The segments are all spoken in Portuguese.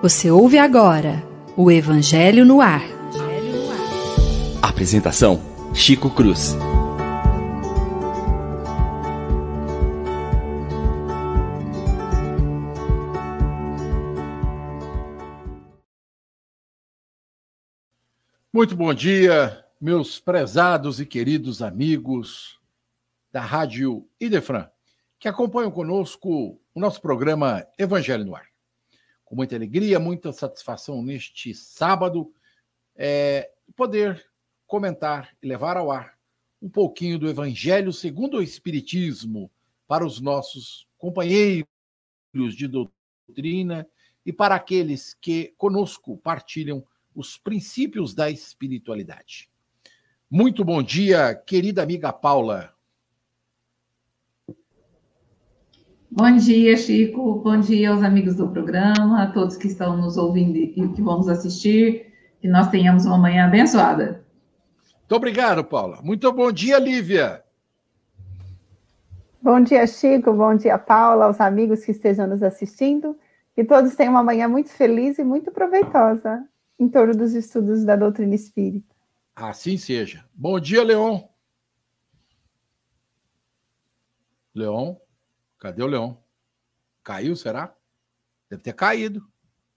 Você ouve agora o Evangelho no Ar. Apresentação: Chico Cruz. Muito bom dia, meus prezados e queridos amigos da Rádio Idefran, que acompanham conosco o nosso programa Evangelho no Ar. Com muita alegria, muita satisfação neste sábado, é, poder comentar e levar ao ar um pouquinho do Evangelho segundo o Espiritismo para os nossos companheiros de doutrina e para aqueles que conosco partilham os princípios da espiritualidade. Muito bom dia, querida amiga Paula. Bom dia, Chico. Bom dia aos amigos do programa, a todos que estão nos ouvindo e que vão nos assistir. Que nós tenhamos uma manhã abençoada. Muito obrigado, Paula. Muito bom dia, Lívia. Bom dia, Chico. Bom dia, Paula, aos amigos que estejam nos assistindo. Que todos tenham uma manhã muito feliz e muito proveitosa em torno dos estudos da doutrina espírita. Assim seja. Bom dia, Leon. Leon, cadê o Leon? Caiu, será? Deve ter caído.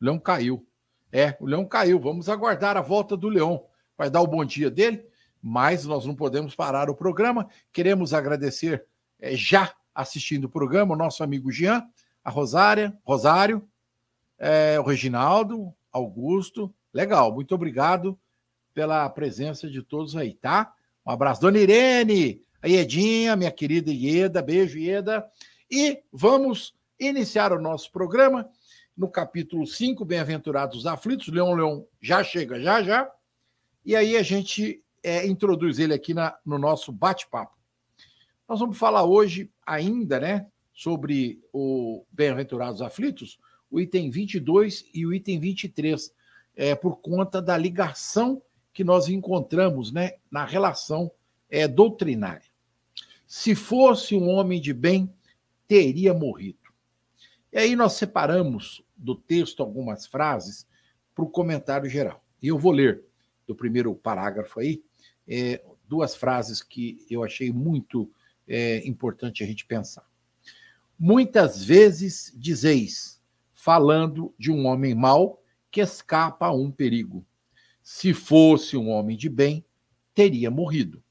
O Leão caiu. É, o Leão caiu. Vamos aguardar a volta do Leão. Vai dar o bom dia dele, mas nós não podemos parar o programa. Queremos agradecer é, já assistindo o programa o nosso amigo Jean, a Rosária, Rosário, é, o Reginaldo, Augusto, Legal, muito obrigado pela presença de todos aí, tá? Um abraço, dona Irene, a Iedinha, minha querida Ieda, beijo, Ieda. E vamos iniciar o nosso programa no capítulo 5, Bem-aventurados aflitos. Leão Leão já chega, já, já. E aí a gente é, introduz ele aqui na, no nosso bate-papo. Nós vamos falar hoje ainda, né, sobre o Bem-aventurados aflitos, o item 22 e o item 23 é, por conta da ligação que nós encontramos né, na relação é, doutrinária. Se fosse um homem de bem, teria morrido. E aí nós separamos do texto algumas frases para o comentário geral. E eu vou ler do primeiro parágrafo aí é, duas frases que eu achei muito é, importante a gente pensar. Muitas vezes dizeis, falando de um homem mau, que escapa a um perigo. Se fosse um homem de bem, teria morrido.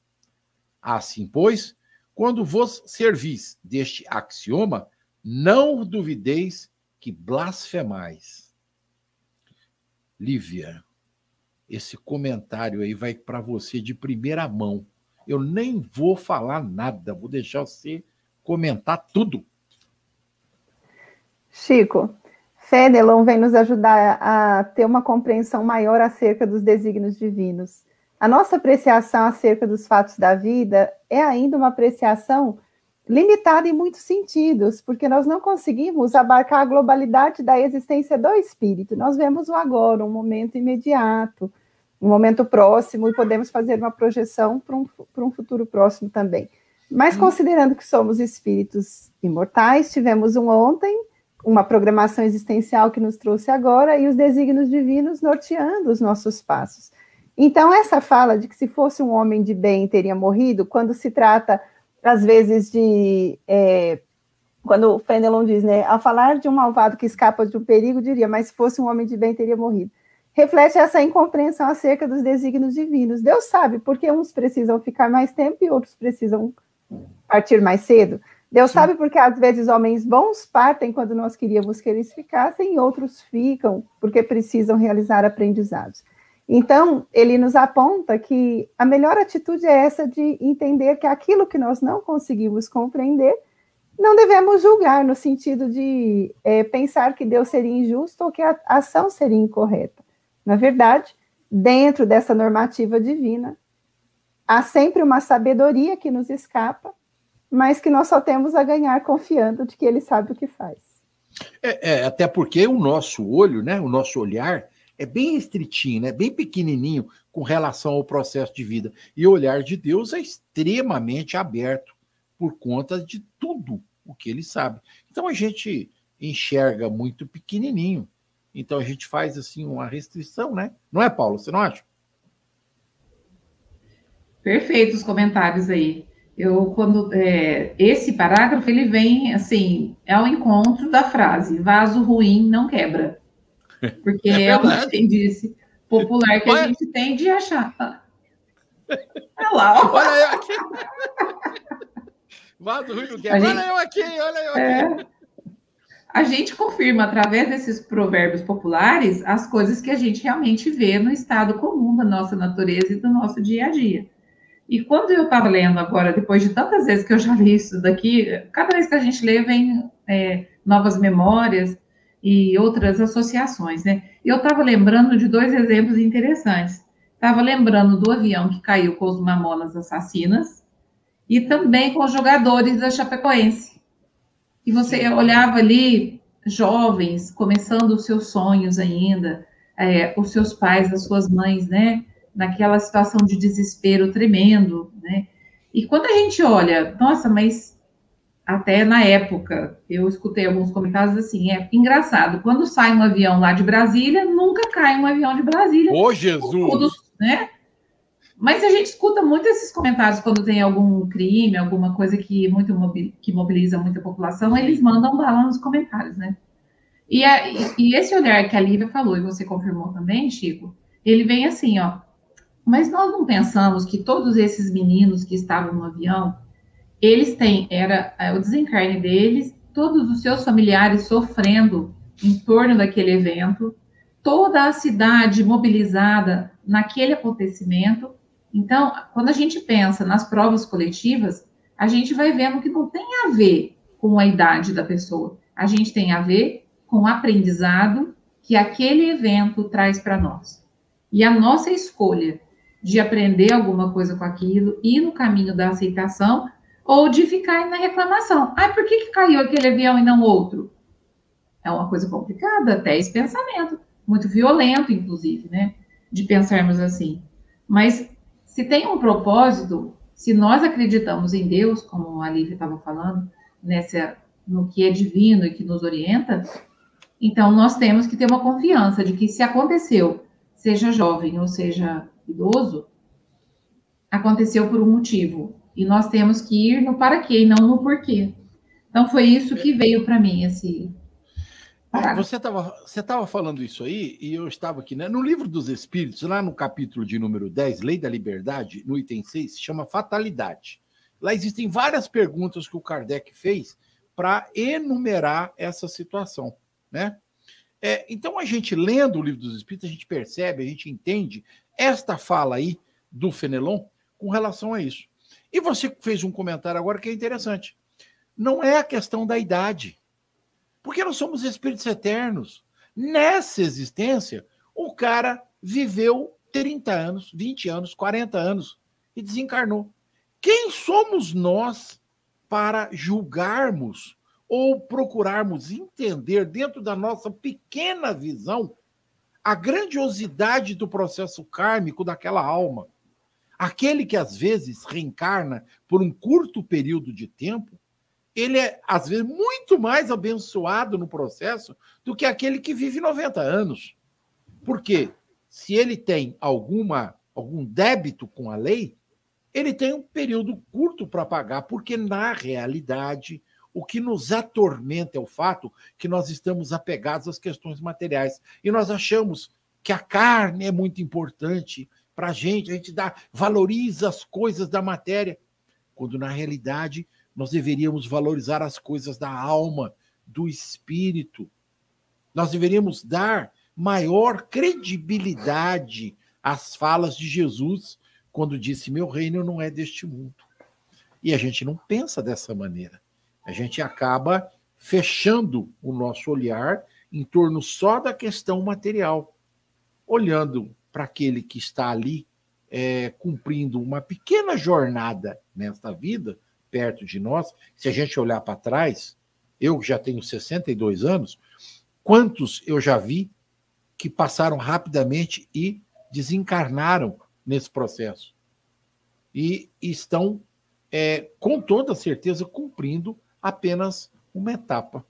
Assim, pois, quando vos servis deste axioma, não duvideis que blasfemais. Lívia, esse comentário aí vai para você de primeira mão. Eu nem vou falar nada, vou deixar você comentar tudo. Chico, Fenelon vem nos ajudar a ter uma compreensão maior acerca dos desígnios divinos. A nossa apreciação acerca dos fatos da vida é ainda uma apreciação limitada em muitos sentidos, porque nós não conseguimos abarcar a globalidade da existência do espírito. Nós vemos o agora, um momento imediato, um momento próximo, e podemos fazer uma projeção para um, um futuro próximo também. Mas considerando que somos espíritos imortais, tivemos um ontem, uma programação existencial que nos trouxe agora e os desígnios divinos norteando os nossos passos. Então, essa fala de que se fosse um homem de bem teria morrido, quando se trata, às vezes, de. É, quando o Fenelon diz, né, ao falar de um malvado que escapa de um perigo, diria, mas se fosse um homem de bem teria morrido. Reflete essa incompreensão acerca dos desígnios divinos. Deus sabe porque uns precisam ficar mais tempo e outros precisam partir mais cedo. Deus Sim. sabe porque às vezes homens bons partem quando nós queríamos que eles ficassem, e outros ficam porque precisam realizar aprendizados. Então, ele nos aponta que a melhor atitude é essa de entender que aquilo que nós não conseguimos compreender, não devemos julgar no sentido de é, pensar que Deus seria injusto ou que a ação seria incorreta. Na verdade, dentro dessa normativa divina, há sempre uma sabedoria que nos escapa mas que nós só temos a ganhar confiando de que ele sabe o que faz. É, é, até porque o nosso olho, né, o nosso olhar é bem restritinho, né, bem pequenininho com relação ao processo de vida. E o olhar de Deus é extremamente aberto por conta de tudo o que ele sabe. Então a gente enxerga muito pequenininho Então a gente faz assim uma restrição, né? Não é, Paulo? Você não acha? Perfeitos comentários aí. Eu quando é, esse parágrafo ele vem assim ao encontro da frase vaso ruim não quebra, porque é, é o que disse popular que Olha. a gente tem de achar. Olha lá, ó. olha eu aqui. Vaso ruim não quebra. Gente, olha eu aqui, olha eu aqui. É, a gente confirma através desses provérbios populares as coisas que a gente realmente vê no estado comum da nossa natureza e do nosso dia a dia. E quando eu estava lendo agora, depois de tantas vezes que eu já li isso daqui, cada vez que a gente lê, vem é, novas memórias e outras associações, né? E eu estava lembrando de dois exemplos interessantes. Estava lembrando do avião que caiu com os mamonas assassinas e também com os jogadores da Chapecoense e você olhava ali jovens começando os seus sonhos ainda, é, os seus pais, as suas mães, né? Naquela situação de desespero tremendo, né? E quando a gente olha, nossa, mas até na época, eu escutei alguns comentários assim, é engraçado, quando sai um avião lá de Brasília, nunca cai um avião de Brasília. Ô, Jesus! né? Mas a gente escuta muito esses comentários quando tem algum crime, alguma coisa que muito que mobiliza muita população, eles mandam bala nos comentários, né? E, a, e esse olhar que a Lívia falou, e você confirmou também, Chico, ele vem assim, ó. Mas nós não pensamos que todos esses meninos que estavam no avião, eles têm, era é, o desencarne deles, todos os seus familiares sofrendo em torno daquele evento, toda a cidade mobilizada naquele acontecimento, então, quando a gente pensa nas provas coletivas, a gente vai vendo que não tem a ver com a idade da pessoa, a gente tem a ver com o aprendizado que aquele evento traz para nós. E a nossa escolha de aprender alguma coisa com aquilo, ir no caminho da aceitação, ou de ficar na reclamação. Ah, por que, que caiu aquele avião e não outro? É uma coisa complicada, até esse pensamento, muito violento, inclusive, né? De pensarmos assim. Mas se tem um propósito, se nós acreditamos em Deus, como a Lívia estava falando, nessa, no que é divino e que nos orienta, então nós temos que ter uma confiança de que se aconteceu, seja jovem ou seja idoso, aconteceu por um motivo. E nós temos que ir no para quê e não no porquê. Então foi isso que veio para mim, esse, você estava você tava falando isso aí, e eu estava aqui, né? No livro dos Espíritos, lá no capítulo de número 10, Lei da Liberdade, no item 6, se chama Fatalidade. Lá existem várias perguntas que o Kardec fez para enumerar essa situação, né? É, então, a gente lendo o livro dos Espíritos, a gente percebe, a gente entende esta fala aí do Fenelon com relação a isso. E você fez um comentário agora que é interessante. Não é a questão da idade porque nós somos espíritos eternos. Nessa existência, o cara viveu 30 anos, 20 anos, 40 anos e desencarnou. Quem somos nós para julgarmos ou procurarmos entender dentro da nossa pequena visão a grandiosidade do processo kármico daquela alma? Aquele que às vezes reencarna por um curto período de tempo ele é, às vezes, muito mais abençoado no processo do que aquele que vive 90 anos. Porque se ele tem alguma algum débito com a lei, ele tem um período curto para pagar, porque na realidade o que nos atormenta é o fato que nós estamos apegados às questões materiais e nós achamos que a carne é muito importante para a gente, a gente dá, valoriza as coisas da matéria, quando na realidade nós deveríamos valorizar as coisas da alma, do espírito. Nós deveríamos dar maior credibilidade às falas de Jesus quando disse: Meu reino não é deste mundo. E a gente não pensa dessa maneira. A gente acaba fechando o nosso olhar em torno só da questão material, olhando para aquele que está ali é, cumprindo uma pequena jornada nesta vida perto de nós, se a gente olhar para trás, eu já tenho 62 anos, quantos eu já vi que passaram rapidamente e desencarnaram nesse processo? E estão, é, com toda certeza, cumprindo apenas uma etapa.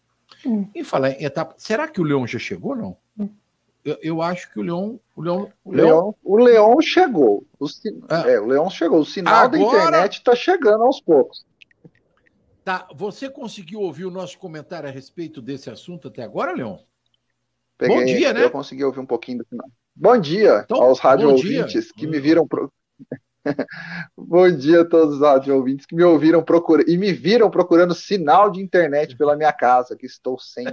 Hum. E falar em etapa, será que o Leão já chegou não? Hum. Eu, eu, acho que o Leão, o Leão, o Leão, o chegou. O, é. é. o Leão chegou. O sinal Agora... da internet está chegando aos poucos. Tá, você conseguiu ouvir o nosso comentário a respeito desse assunto até agora, Leão? Peguei, bom dia, né? Eu consegui ouvir um pouquinho do final. Bom dia então, aos rádio ouvintes que me viram pro... Bom dia a todos os rádio ouvintes que me ouviram procurando e me viram procurando sinal de internet pela minha casa, que estou sem,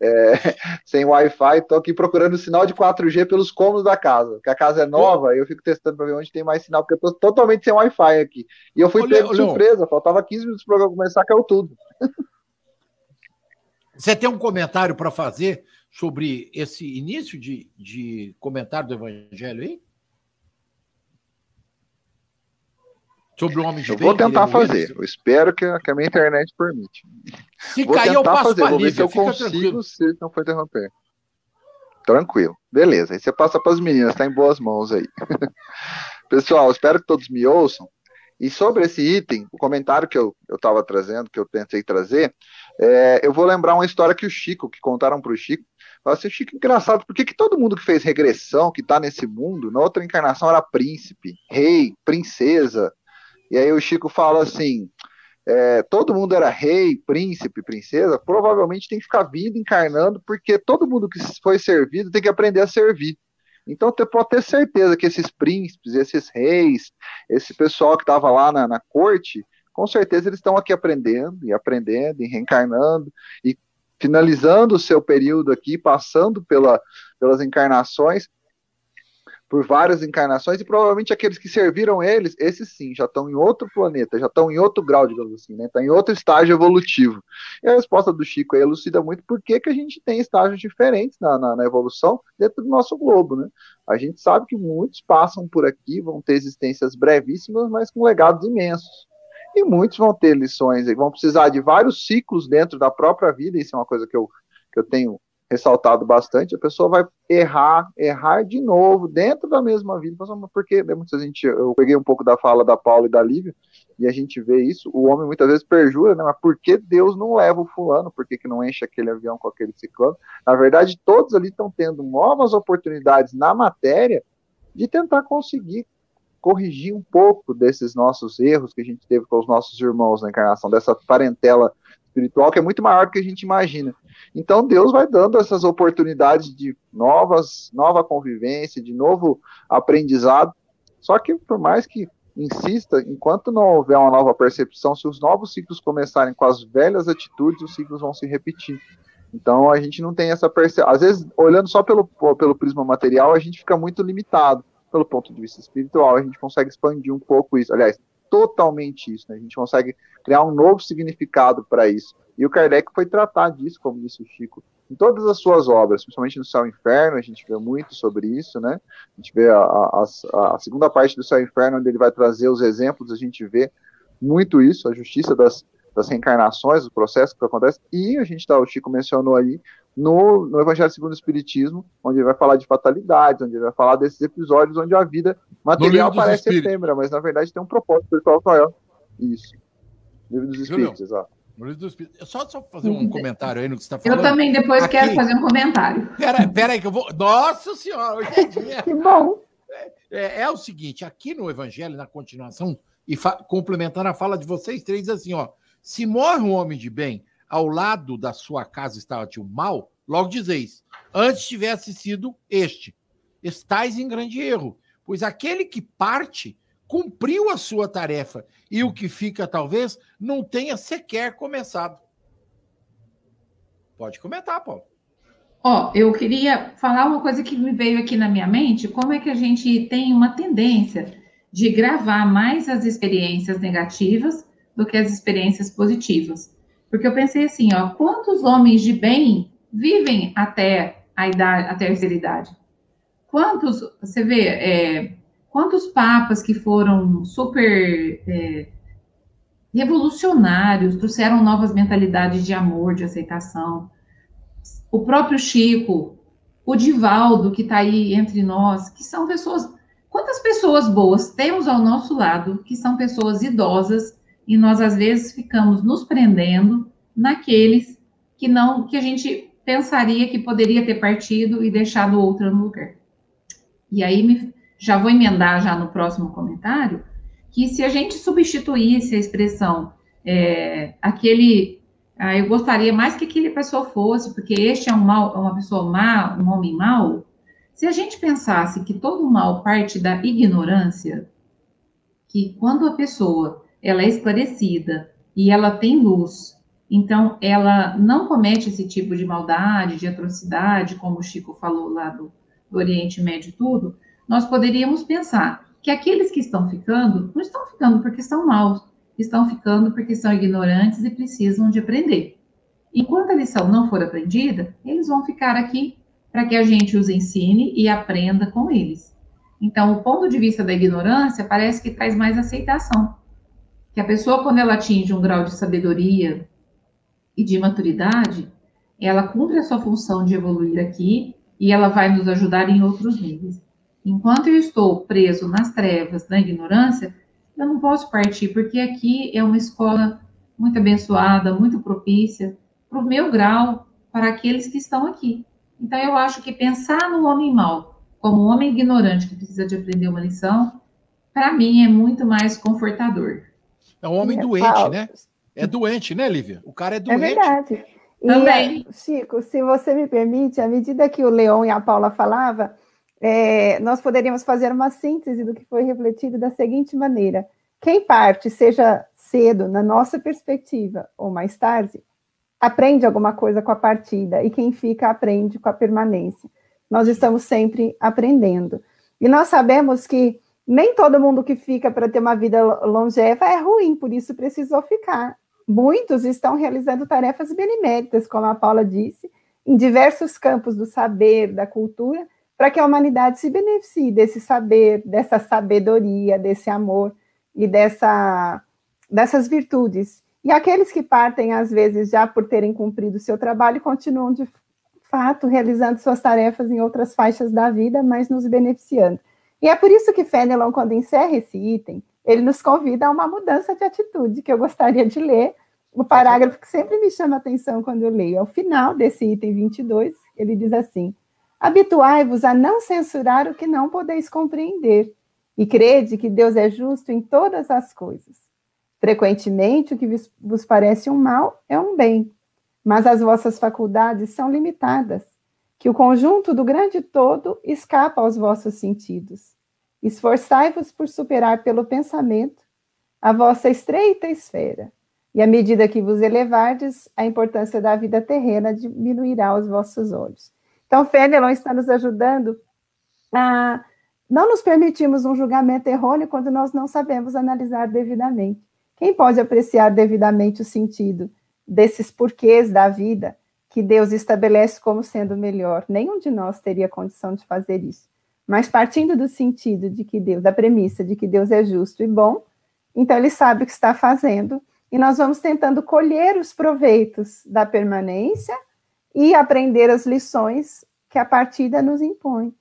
é, sem Wi-Fi, estou aqui procurando sinal de 4G pelos cômodos da casa, porque a casa é nova, eu fico testando para ver onde tem mais sinal, porque eu estou totalmente sem Wi-Fi aqui. E eu fui pego de surpresa, faltava 15 minutos para começar, caiu tudo. Você tem um comentário para fazer sobre esse início de, de comentário do Evangelho aí? Sobre o homem de Eu bem, vou tentar fazer. Eu espero que, que, a minha internet permite. Se vou cair, eu passo fazer. Vou ver se eu consigo, tranquilo. se não for interromper. Tranquilo. Beleza. Aí você passa para as meninas, está em boas mãos aí. Pessoal, espero que todos me ouçam. E sobre esse item, o comentário que eu estava trazendo, que eu tentei trazer, é, eu vou lembrar uma história que o Chico, que contaram para o Chico, falou assim, Chico, engraçado, por que, que todo mundo que fez regressão, que está nesse mundo, na outra encarnação era príncipe, rei, princesa, e aí o Chico fala assim: é, todo mundo era rei, príncipe, princesa, provavelmente tem que ficar vindo, encarnando, porque todo mundo que foi servido tem que aprender a servir. Então você pode ter certeza que esses príncipes, esses reis, esse pessoal que estava lá na, na corte, com certeza eles estão aqui aprendendo e aprendendo e reencarnando e finalizando o seu período aqui, passando pela, pelas encarnações por várias encarnações, e provavelmente aqueles que serviram eles, esses sim, já estão em outro planeta, já estão em outro grau, digamos assim, né? Tá em outro estágio evolutivo. E a resposta do Chico aí elucida muito por que a gente tem estágios diferentes na, na, na, evolução dentro do nosso globo, né? A gente sabe que muitos passam por aqui, vão ter existências brevíssimas, mas com legados imensos. E muitos vão ter lições, vão precisar de vários ciclos dentro da própria vida, isso é uma coisa que eu, que eu tenho ressaltado bastante, a pessoa vai errar, errar de novo, dentro da mesma vida, porque né, muitas gente, eu peguei um pouco da fala da Paula e da Lívia, e a gente vê isso, o homem muitas vezes perjura, né, mas por que Deus não leva o fulano, por que, que não enche aquele avião com aquele ciclano? Na verdade, todos ali estão tendo novas oportunidades na matéria de tentar conseguir corrigir um pouco desses nossos erros que a gente teve com os nossos irmãos na encarnação, dessa parentela espiritual que é muito maior do que a gente imagina. Então Deus vai dando essas oportunidades de novas, nova convivência, de novo aprendizado. Só que por mais que insista, enquanto não houver uma nova percepção, se os novos ciclos começarem com as velhas atitudes, os ciclos vão se repetir. Então a gente não tem essa percepção. Às vezes, olhando só pelo, pelo prisma material, a gente fica muito limitado. Pelo ponto de vista espiritual, a gente consegue expandir um pouco isso. Aliás, totalmente isso. Né? A gente consegue criar um novo significado para isso. E o Kardec foi tratar disso, como disse o Chico, em todas as suas obras, principalmente no Céu e Inferno, a gente vê muito sobre isso, né? A gente vê a, a, a, segunda parte do Céu e Inferno, onde ele vai trazer os exemplos, a gente vê muito isso, a justiça das, das reencarnações, o processo que acontece, e a gente tá, o Chico mencionou aí, no, no Evangelho segundo o Espiritismo, onde ele vai falar de fatalidades, onde ele vai falar desses episódios onde a vida material parece efêmera, mas na verdade tem um propósito espiritual maior. Isso. Livro dos Espíritos, exato. No livro dos Espíritos. Só, só fazer um comentário aí no que você está falando. Eu também depois Aqui... quero fazer um comentário. Pera, pera aí que eu vou. Nossa Senhora, hoje é dia. que bom. É, é, o seguinte, aqui no Evangelho, na continuação, e complementando a fala de vocês três, assim, ó. Se morre um homem de bem, ao lado da sua casa estava o mal, logo dizeis, antes tivesse sido este. Estais em grande erro, pois aquele que parte cumpriu a sua tarefa e o que fica, talvez, não tenha sequer começado. Pode comentar, Paulo. Ó, oh, eu queria falar uma coisa que me veio aqui na minha mente, como é que a gente tem uma tendência de gravar mais as experiências negativas do que as experiências positivas. Porque eu pensei assim, ó, quantos homens de bem vivem até a idade, a terceira idade? Quantos, você vê, é, quantos papas que foram super é, revolucionários, trouxeram novas mentalidades de amor, de aceitação. O próprio Chico, o Divaldo, que está aí entre nós, que são pessoas. Quantas pessoas boas temos ao nosso lado que são pessoas idosas e nós às vezes ficamos nos prendendo naqueles que não que a gente pensaria que poderia ter partido e deixado outra no lugar. E aí me, já vou emendar já no próximo comentário que se a gente substituísse a expressão é, aquele ah, eu gostaria mais que aquele pessoa fosse, porque este é um mal, uma pessoa má, um homem mau. Se a gente pensasse que todo mal parte da ignorância, que quando a pessoa ela é esclarecida e ela tem luz, então ela não comete esse tipo de maldade, de atrocidade, como o Chico falou lá do, do Oriente Médio e tudo, nós poderíamos pensar que aqueles que estão ficando, não estão ficando porque são maus, estão ficando porque são ignorantes e precisam de aprender. Enquanto a lição não for aprendida, eles vão ficar aqui para que a gente os ensine e aprenda com eles. Então, o ponto de vista da ignorância parece que traz mais aceitação. Que a pessoa, quando ela atinge um grau de sabedoria e de maturidade, ela cumpre a sua função de evoluir aqui e ela vai nos ajudar em outros níveis. Enquanto eu estou preso nas trevas da ignorância, eu não posso partir, porque aqui é uma escola muito abençoada, muito propícia para o meu grau, para aqueles que estão aqui. Então, eu acho que pensar no homem mau como um homem ignorante que precisa de aprender uma lição, para mim é muito mais confortador. É um homem é doente, né? É doente, né, Lívia? O cara é, é doente. É verdade. E, Também. Chico, se você me permite, à medida que o Leon e a Paula falavam, é, nós poderíamos fazer uma síntese do que foi refletido da seguinte maneira: quem parte, seja cedo, na nossa perspectiva, ou mais tarde, aprende alguma coisa com a partida, e quem fica aprende com a permanência. Nós estamos sempre aprendendo. E nós sabemos que nem todo mundo que fica para ter uma vida longeva é ruim, por isso precisou ficar. Muitos estão realizando tarefas beneméritas, como a Paula disse, em diversos campos do saber, da cultura, para que a humanidade se beneficie desse saber, dessa sabedoria, desse amor e dessa, dessas virtudes. E aqueles que partem, às vezes, já por terem cumprido o seu trabalho, continuam de fato realizando suas tarefas em outras faixas da vida, mas nos beneficiando. E é por isso que Fenelon, quando encerra esse item, ele nos convida a uma mudança de atitude, que eu gostaria de ler, o parágrafo que sempre me chama a atenção quando eu leio. Ao final desse item 22, ele diz assim: Habituai-vos a não censurar o que não podeis compreender, e crede que Deus é justo em todas as coisas. Frequentemente, o que vos parece um mal é um bem, mas as vossas faculdades são limitadas, que o conjunto do grande todo escapa aos vossos sentidos. Esforçai-vos por superar pelo pensamento a vossa estreita esfera, e à medida que vos elevardes, a importância da vida terrena diminuirá aos vossos olhos. Então, Fenelon está nos ajudando a não nos permitirmos um julgamento errôneo quando nós não sabemos analisar devidamente. Quem pode apreciar devidamente o sentido desses porquês da vida que Deus estabelece como sendo melhor? Nenhum de nós teria condição de fazer isso. Mas partindo do sentido de que Deus, da premissa de que Deus é justo e bom, então ele sabe o que está fazendo e nós vamos tentando colher os proveitos da permanência e aprender as lições que a partida nos impõe.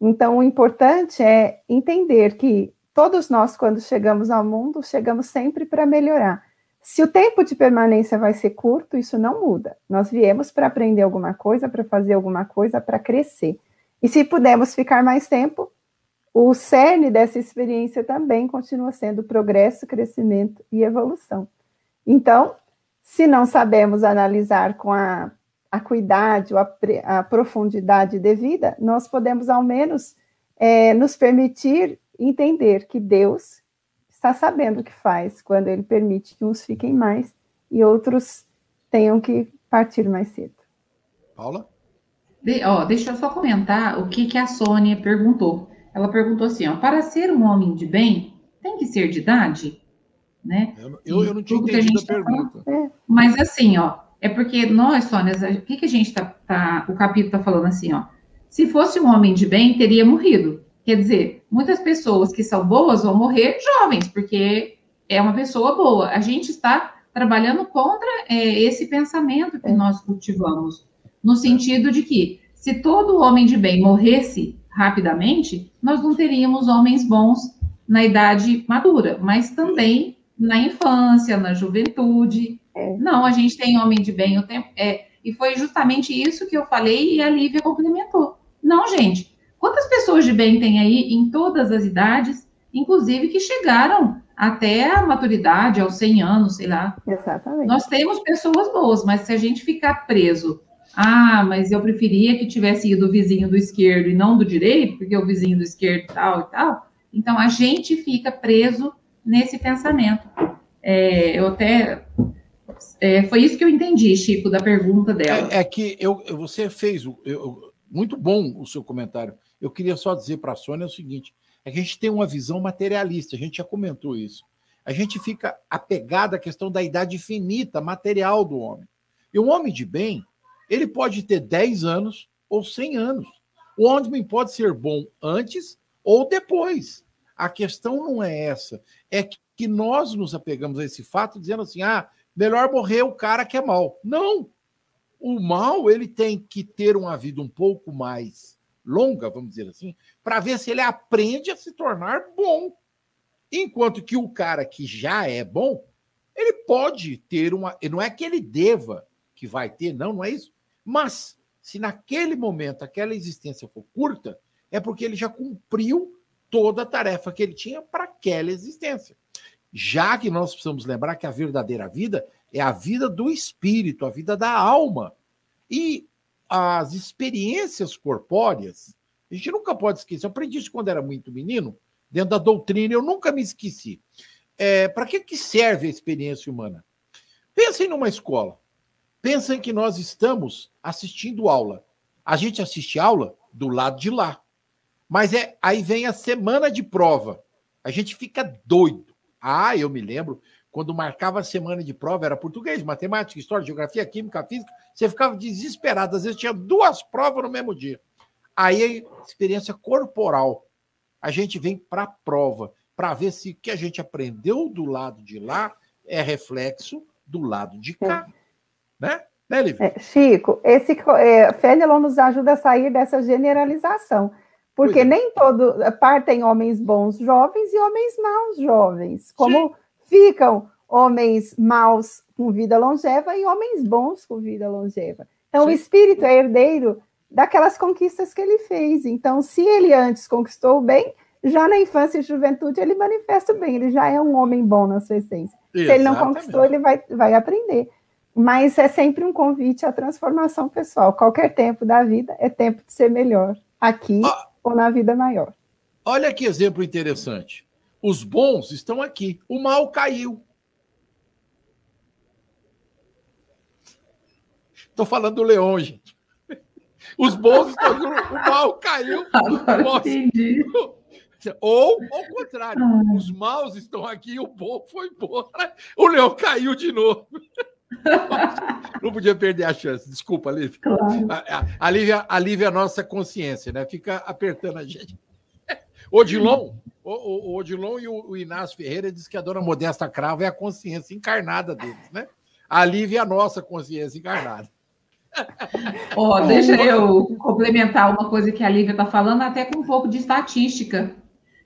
Então, o importante é entender que todos nós, quando chegamos ao mundo, chegamos sempre para melhorar. Se o tempo de permanência vai ser curto, isso não muda. Nós viemos para aprender alguma coisa, para fazer alguma coisa, para crescer. E se pudermos ficar mais tempo, o cerne dessa experiência também continua sendo progresso, crescimento e evolução. Então, se não sabemos analisar com a acuidade ou a, a profundidade devida, nós podemos ao menos é, nos permitir entender que Deus está sabendo o que faz quando Ele permite que uns fiquem mais e outros tenham que partir mais cedo. Paula? De, ó, deixa eu só comentar o que, que a Sônia perguntou. Ela perguntou assim: ó, para ser um homem de bem, tem que ser de idade? Né? Eu, eu, eu não tinha entendido a, a tá pergunta. é. Mas assim, ó, é porque nós, Sônia, o que, que a gente está. Tá, o capítulo está falando assim, ó. Se fosse um homem de bem, teria morrido. Quer dizer, muitas pessoas que são boas vão morrer jovens, porque é uma pessoa boa. A gente está trabalhando contra é, esse pensamento que é. nós cultivamos, no sentido de que se todo homem de bem morresse rapidamente, nós não teríamos homens bons na idade madura, mas também na infância, na juventude. É. Não, a gente tem homem de bem o tempo. É, E foi justamente isso que eu falei e a Lívia complementou. Não, gente, quantas pessoas de bem tem aí em todas as idades, inclusive que chegaram até a maturidade, aos 100 anos, sei lá. Exatamente. Nós temos pessoas boas, mas se a gente ficar preso, ah, mas eu preferia que tivesse ido o vizinho do esquerdo e não do direito, porque o vizinho do esquerdo tal e tal, então a gente fica preso nesse pensamento. É, eu até. É, foi isso que eu entendi, Chico, da pergunta dela. É, é que eu, você fez eu, muito bom o seu comentário. Eu queria só dizer para a Sônia o seguinte: é a gente tem uma visão materialista, a gente já comentou isso. A gente fica apegado à questão da idade finita, material do homem. E o homem de bem, ele pode ter 10 anos ou 100 anos. O homem pode ser bom antes ou depois. A questão não é essa. É que nós nos apegamos a esse fato dizendo assim: ah, melhor morrer o cara que é mal. Não! O mal, ele tem que ter uma vida um pouco mais longa, vamos dizer assim, para ver se ele aprende a se tornar bom. Enquanto que o cara que já é bom, ele pode ter uma. Não é que ele deva que vai ter, não, não é isso. Mas, se naquele momento aquela existência for curta, é porque ele já cumpriu toda a tarefa que ele tinha para aquela existência. Já que nós precisamos lembrar que a verdadeira vida é a vida do espírito, a vida da alma. E as experiências corpóreas, a gente nunca pode esquecer. Eu aprendi isso quando era muito menino, dentro da doutrina, eu nunca me esqueci. É, Para que, que serve a experiência humana? Pensem numa escola. Pensem que nós estamos assistindo aula. A gente assiste aula do lado de lá. Mas é aí vem a semana de prova. A gente fica doido. Ah, eu me lembro quando marcava a semana de prova, era português, matemática, história, geografia, química, física, você ficava desesperado. Às vezes tinha duas provas no mesmo dia. Aí, experiência corporal. A gente vem para a prova, para ver se o que a gente aprendeu do lado de lá é reflexo do lado de cá. Né? Né, Lívia? É, Chico, esse é, Fenelon nos ajuda a sair dessa generalização. Porque é. nem todo partem homens bons jovens e homens maus jovens. Como Sim ficam homens maus com vida longeva e homens bons com vida longeva. Então, Sim. o espírito é herdeiro daquelas conquistas que ele fez. Então, se ele antes conquistou o bem, já na infância e juventude ele manifesta o bem, ele já é um homem bom na sua essência. Exatamente. Se ele não conquistou, ele vai, vai aprender. Mas é sempre um convite à transformação pessoal. Qualquer tempo da vida é tempo de ser melhor, aqui ah, ou na vida maior. Olha que exemplo interessante. Os bons estão aqui. O mal caiu. Estou falando do leão, gente. Os bons estão aqui. O mal caiu. Agora entendi. Ou, ao contrário, ah. os maus estão aqui e o bom foi embora. O leão caiu de novo. Não podia perder a chance. Desculpa, Lívia. Claro. A, a, a, Lívia, a Lívia é a nossa consciência, né? Fica apertando a gente. Odilon, o, o, o Odilon e o, o, Inácio Ferreira diz que a dona Modesta Cravo é a consciência encarnada deles, né? A Lívia é a nossa consciência encarnada. Oh, deixa eu complementar uma coisa que a Lívia está falando, até com um pouco de estatística.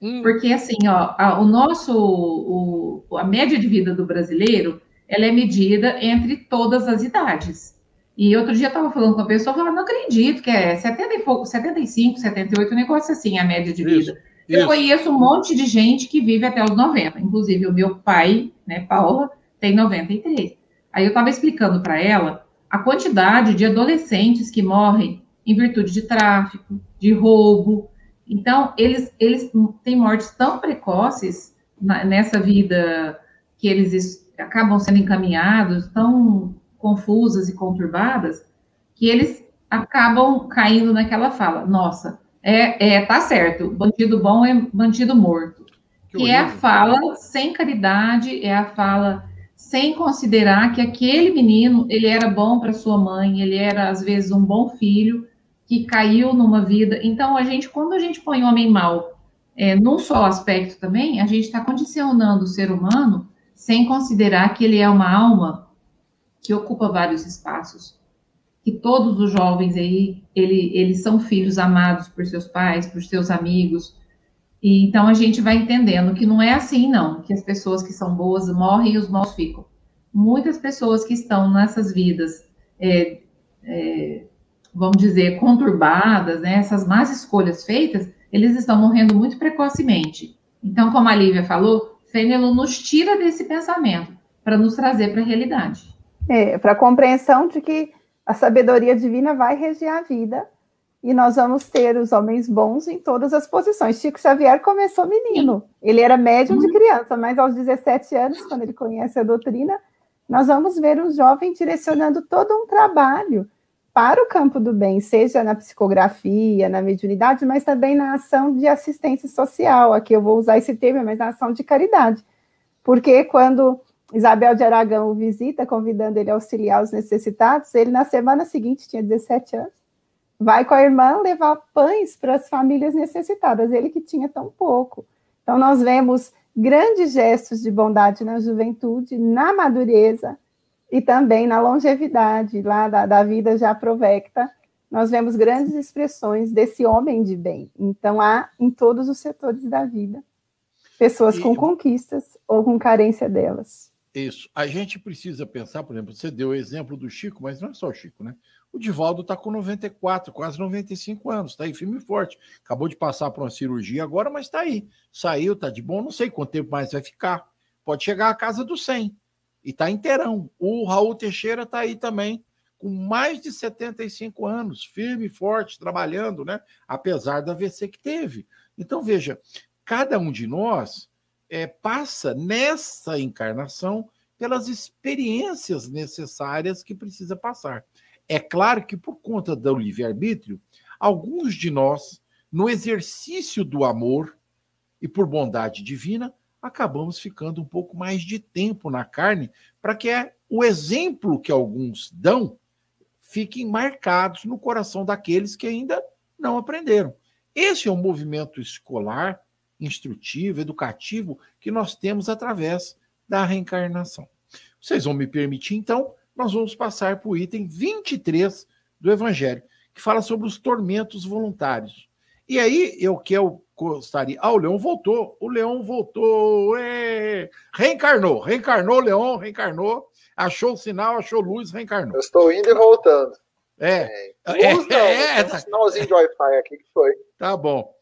Hum. Porque, assim, ó, a, o nosso, o, a média de vida do brasileiro, ela é medida entre todas as idades. E outro dia eu estava falando com a pessoa, falando, não acredito que é 70 e pouco, 75, 78, um negócio assim, a média de vida. Isso. Eu Isso. conheço um monte de gente que vive até os 90. Inclusive, o meu pai, né, Paula, tem 93. Aí eu estava explicando para ela a quantidade de adolescentes que morrem em virtude de tráfico, de roubo. Então, eles, eles têm mortes tão precoces na, nessa vida que eles acabam sendo encaminhados, tão confusas e conturbadas, que eles acabam caindo naquela fala. Nossa, é, é, tá certo. Bandido bom é bandido morto. Que, que é a fala sem caridade, é a fala sem considerar que aquele menino ele era bom para sua mãe, ele era às vezes um bom filho que caiu numa vida. Então a gente, quando a gente põe o homem mal é, num só aspecto também, a gente está condicionando o ser humano sem considerar que ele é uma alma que ocupa vários espaços que todos os jovens aí, ele, eles são filhos amados por seus pais, por seus amigos. E então a gente vai entendendo que não é assim, não, que as pessoas que são boas morrem e os maus ficam. Muitas pessoas que estão nessas vidas é, é, vamos dizer, conturbadas, né, essas más escolhas feitas, eles estão morrendo muito precocemente. Então, como a Lívia falou, Fênelon nos tira desse pensamento para nos trazer para a realidade. É, para a compreensão de que a sabedoria divina vai reger a vida e nós vamos ter os homens bons em todas as posições. Chico Xavier começou menino, ele era médium de uhum. criança, mas aos 17 anos, quando ele conhece a doutrina, nós vamos ver um jovem direcionando todo um trabalho para o campo do bem, seja na psicografia, na mediunidade, mas também na ação de assistência social. Aqui eu vou usar esse termo, mas na ação de caridade. Porque quando Isabel de Aragão o visita, convidando ele a auxiliar os necessitados, ele na semana seguinte tinha 17 anos, vai com a irmã levar pães para as famílias necessitadas, ele que tinha tão pouco. Então nós vemos grandes gestos de bondade na juventude, na madureza, e também na longevidade lá da, da vida já provecta, nós vemos grandes expressões desse homem de bem. Então, há em todos os setores da vida pessoas e, com conquistas ou com carência delas. Isso. A gente precisa pensar, por exemplo, você deu o exemplo do Chico, mas não é só o Chico, né? O Divaldo está com 94, quase 95 anos, está aí firme e forte. Acabou de passar por uma cirurgia agora, mas está aí. Saiu, está de bom, não sei quanto tempo mais vai ficar. Pode chegar à casa do 100 e está inteirão. O Raul Teixeira está aí também, com mais de 75 anos, firme e forte, trabalhando, né? Apesar da AVC que teve. Então, veja, cada um de nós é, passa nessa encarnação pelas experiências necessárias que precisa passar. É claro que, por conta do livre-arbítrio, alguns de nós, no exercício do amor e por bondade divina, acabamos ficando um pouco mais de tempo na carne para que é o exemplo que alguns dão fiquem marcados no coração daqueles que ainda não aprenderam. Esse é um movimento escolar, instrutivo, educativo que nós temos através da reencarnação. Vocês vão me permitir, então, nós vamos passar para o item 23 do Evangelho, que fala sobre os tormentos voluntários. E aí, eu que eu gostaria. Ah, o Leão voltou. O Leão voltou. É... Reencarnou. Reencarnou o Leão, reencarnou. Achou o sinal, achou luz, reencarnou. Eu estou indo e voltando. É. é. Luz não, é, um sinalzinho de Wi-Fi aqui que foi. Tá bom.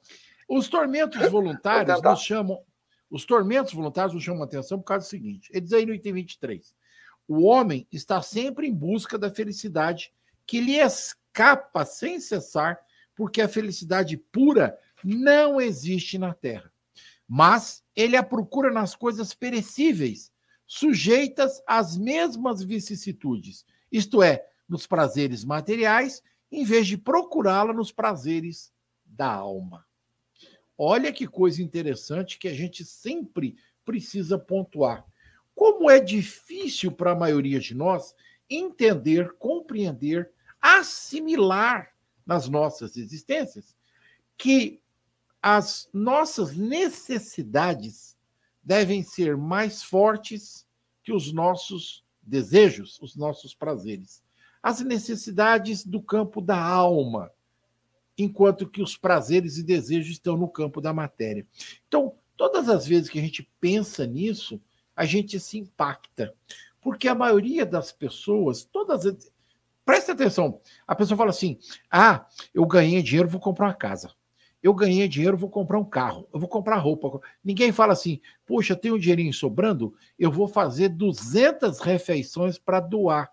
Os tormentos voluntários nos chamam. Os tormentos voluntários nos chamam a atenção por causa do seguinte: eles aí no item 23. O homem está sempre em busca da felicidade que lhe escapa sem cessar, porque a felicidade pura não existe na terra. Mas ele a procura nas coisas perecíveis, sujeitas às mesmas vicissitudes, isto é, nos prazeres materiais, em vez de procurá-la nos prazeres da alma. Olha que coisa interessante que a gente sempre precisa pontuar. Como é difícil para a maioria de nós entender, compreender, assimilar nas nossas existências que as nossas necessidades devem ser mais fortes que os nossos desejos, os nossos prazeres. As necessidades do campo da alma, enquanto que os prazeres e desejos estão no campo da matéria. Então, todas as vezes que a gente pensa nisso, a gente se impacta. Porque a maioria das pessoas, todas. Presta atenção, a pessoa fala assim: ah, eu ganhei dinheiro, vou comprar uma casa eu ganhei dinheiro, vou comprar um carro, eu vou comprar roupa. Ninguém fala assim, poxa, tem um dinheirinho sobrando, eu vou fazer 200 refeições para doar.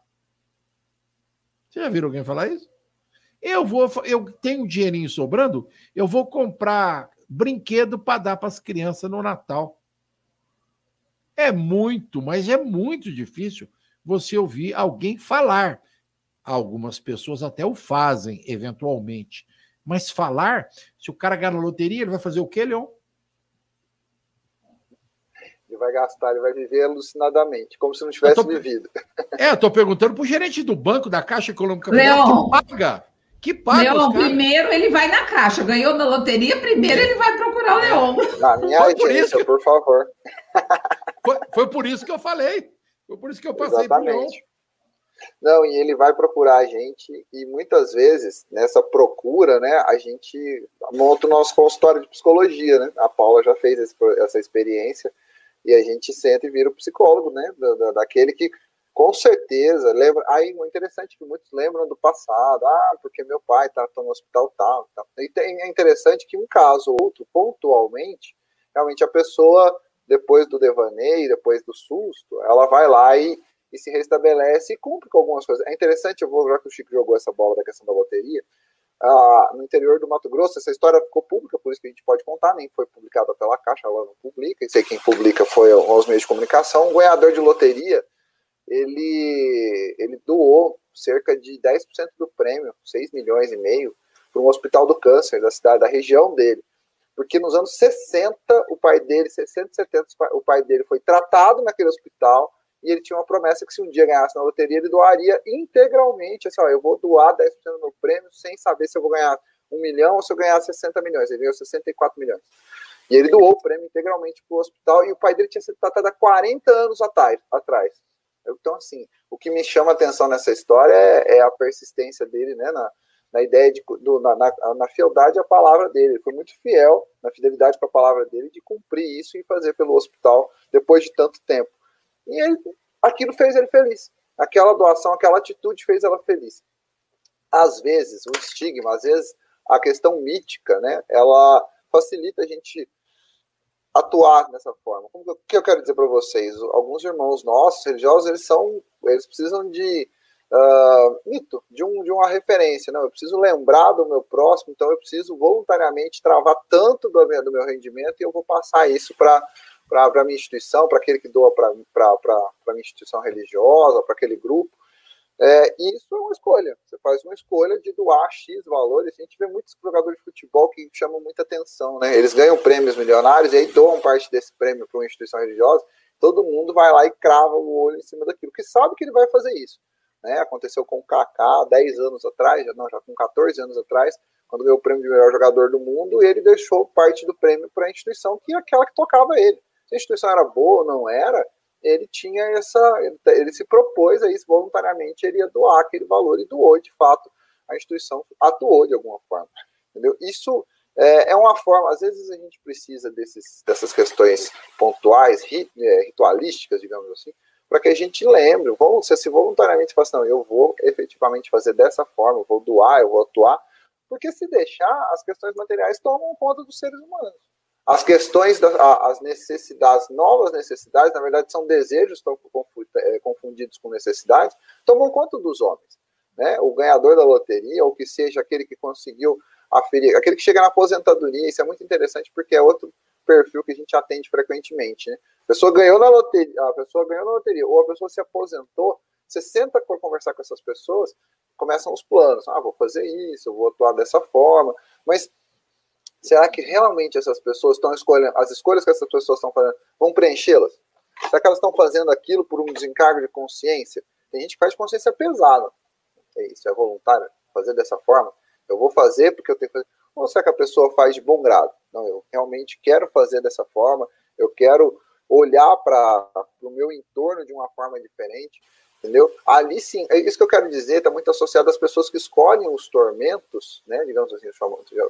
Você já viram alguém falar isso? Eu vou, eu tenho um dinheirinho sobrando, eu vou comprar brinquedo para dar para as crianças no Natal. É muito, mas é muito difícil você ouvir alguém falar. Algumas pessoas até o fazem, eventualmente. Mas falar, se o cara ganhar na loteria, ele vai fazer o quê, Leon? Ele vai gastar, ele vai viver alucinadamente, como se não tivesse tô... vivido. É, eu tô perguntando pro gerente do banco, da Caixa Econômica Leon, que paga. Que paga Leon, primeiro ele vai na Caixa, ganhou na loteria, primeiro ele vai procurar o Leon. Na minha Foi por, isso que... por favor. Foi, foi, por isso que eu falei. Foi por isso que eu passei Exatamente. pro Leon. Não, e ele vai procurar a gente, e muitas vezes, nessa procura, né, a gente monta o nosso consultório de psicologia, né? A Paula já fez esse, essa experiência, e a gente senta e vira o psicólogo, né? Da, daquele que Com certeza, lembra. Aí o interessante é que muitos lembram do passado, ah, porque meu pai tá, tá no hospital tal, tal. E tem, é interessante que um caso ou outro, pontualmente, realmente a pessoa, depois do devaneio, depois do susto, ela vai lá e, e se restabelece e cumpre com algumas coisas. É interessante, eu vou, já que o Chico jogou essa bola da questão da loteria, ah, no interior do Mato Grosso, essa história ficou pública, por isso que a gente pode contar, nem foi publicada pela Caixa, ela não publica, e sei quem publica foi os meios de comunicação, um ganhador de loteria ele, ele doou cerca de 10% do prêmio, 6 milhões e meio, para um hospital do câncer da cidade, da região dele. Porque nos anos 60, o pai dele, 60, 70, o pai dele foi tratado naquele hospital e ele tinha uma promessa que se um dia ganhasse na loteria, ele doaria integralmente, assim, ó, eu vou doar 10% do meu prêmio sem saber se eu vou ganhar um milhão ou se eu ganhar 60 milhões. Ele ganhou 64 milhões. E ele doou o prêmio integralmente para o hospital e o pai dele tinha sido tratado há 40 anos atrás. Então, assim, o que me chama a atenção nessa história é, é a persistência dele, né, na, na ideia de, do, na, na, na fieldade à palavra dele. Ele foi muito fiel na fidelidade para a palavra dele de cumprir isso e fazer pelo hospital depois de tanto tempo. E ele, aquilo fez ele feliz. Aquela doação, aquela atitude fez ela feliz. Às vezes, o estigma, às vezes, a questão mítica, né, ela facilita a gente atuar dessa forma. O que eu quero dizer para vocês? Alguns irmãos nossos, religiosos, eles são, eles precisam de uh, mito, de, um, de uma referência. Não, eu preciso lembrar do meu próximo, então eu preciso voluntariamente travar tanto do do meu rendimento e eu vou passar isso para para a minha instituição, para aquele que doa para a minha instituição religiosa, para aquele grupo. É, isso é uma escolha. Você faz uma escolha de doar X valores. A gente vê muitos jogadores de futebol que chamam muita atenção, né? Eles ganham prêmios milionários e aí doam parte desse prêmio para uma instituição religiosa. Todo mundo vai lá e crava o olho em cima daquilo, que sabe que ele vai fazer isso. Né? Aconteceu com o Kaká 10 anos atrás, não, já com 14 anos atrás, quando ganhou o prêmio de melhor jogador do mundo, ele deixou parte do prêmio para a instituição que é aquela que tocava ele. Se a instituição era boa ou não era, ele tinha essa, ele se propôs a isso voluntariamente, ele ia doar aquele valor e doou, de fato, a instituição atuou de alguma forma, entendeu? Isso é, é uma forma, às vezes a gente precisa desses, dessas questões pontuais, é, ritualísticas, digamos assim, para que a gente lembre, vamos, se voluntariamente fala assim, não, eu vou efetivamente fazer dessa forma, eu vou doar, eu vou atuar, porque se deixar, as questões materiais tomam conta dos seres humanos. As questões, das, as necessidades, novas necessidades, na verdade são desejos estão é, confundidos com necessidades, tomam conta dos homens. Né? O ganhador da loteria, ou que seja aquele que conseguiu aferir, aquele que chega na aposentadoria, isso é muito interessante porque é outro perfil que a gente atende frequentemente. Né? A pessoa ganhou na loteria, a pessoa ganhou na loteria, ou a pessoa se aposentou, você senta para conversar com essas pessoas, começam os planos. Ah, vou fazer isso, vou atuar dessa forma, mas Será que realmente essas pessoas estão escolhendo, as escolhas que essas pessoas estão fazendo, vão preenchê-las? Será que elas estão fazendo aquilo por um desencargo de consciência? Tem gente que faz consciência pesada. É isso, é voluntário fazer dessa forma. Eu vou fazer porque eu tenho que fazer. Ou será que a pessoa faz de bom grado? Não, eu realmente quero fazer dessa forma, eu quero olhar para o meu entorno de uma forma diferente, entendeu? Ali sim, é isso que eu quero dizer, está muito associado às pessoas que escolhem os tormentos, né, digamos assim,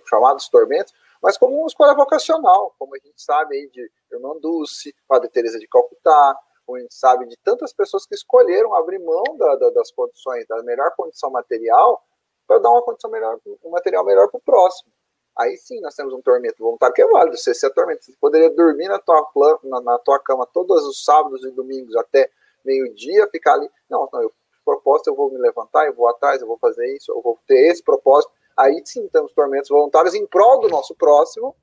chamados tormentos, mas como uma escolha vocacional, como a gente sabe aí de Irmã Dulce, Padre Teresa de Calcutá, como a gente sabe de tantas pessoas que escolheram abrir mão da, da, das condições, da melhor condição material, para dar uma condição melhor, um material melhor para o próximo. Aí sim nós temos um tormento voluntário que é válido. Você se atormenta, você poderia dormir na tua, na, na tua cama todos os sábados e domingos até meio-dia, ficar ali. Não, não, eu propósito, eu vou me levantar, eu vou atrás, eu vou fazer isso, eu vou ter esse propósito. Aí sim temos tormentos voluntários em prol do nosso próximo.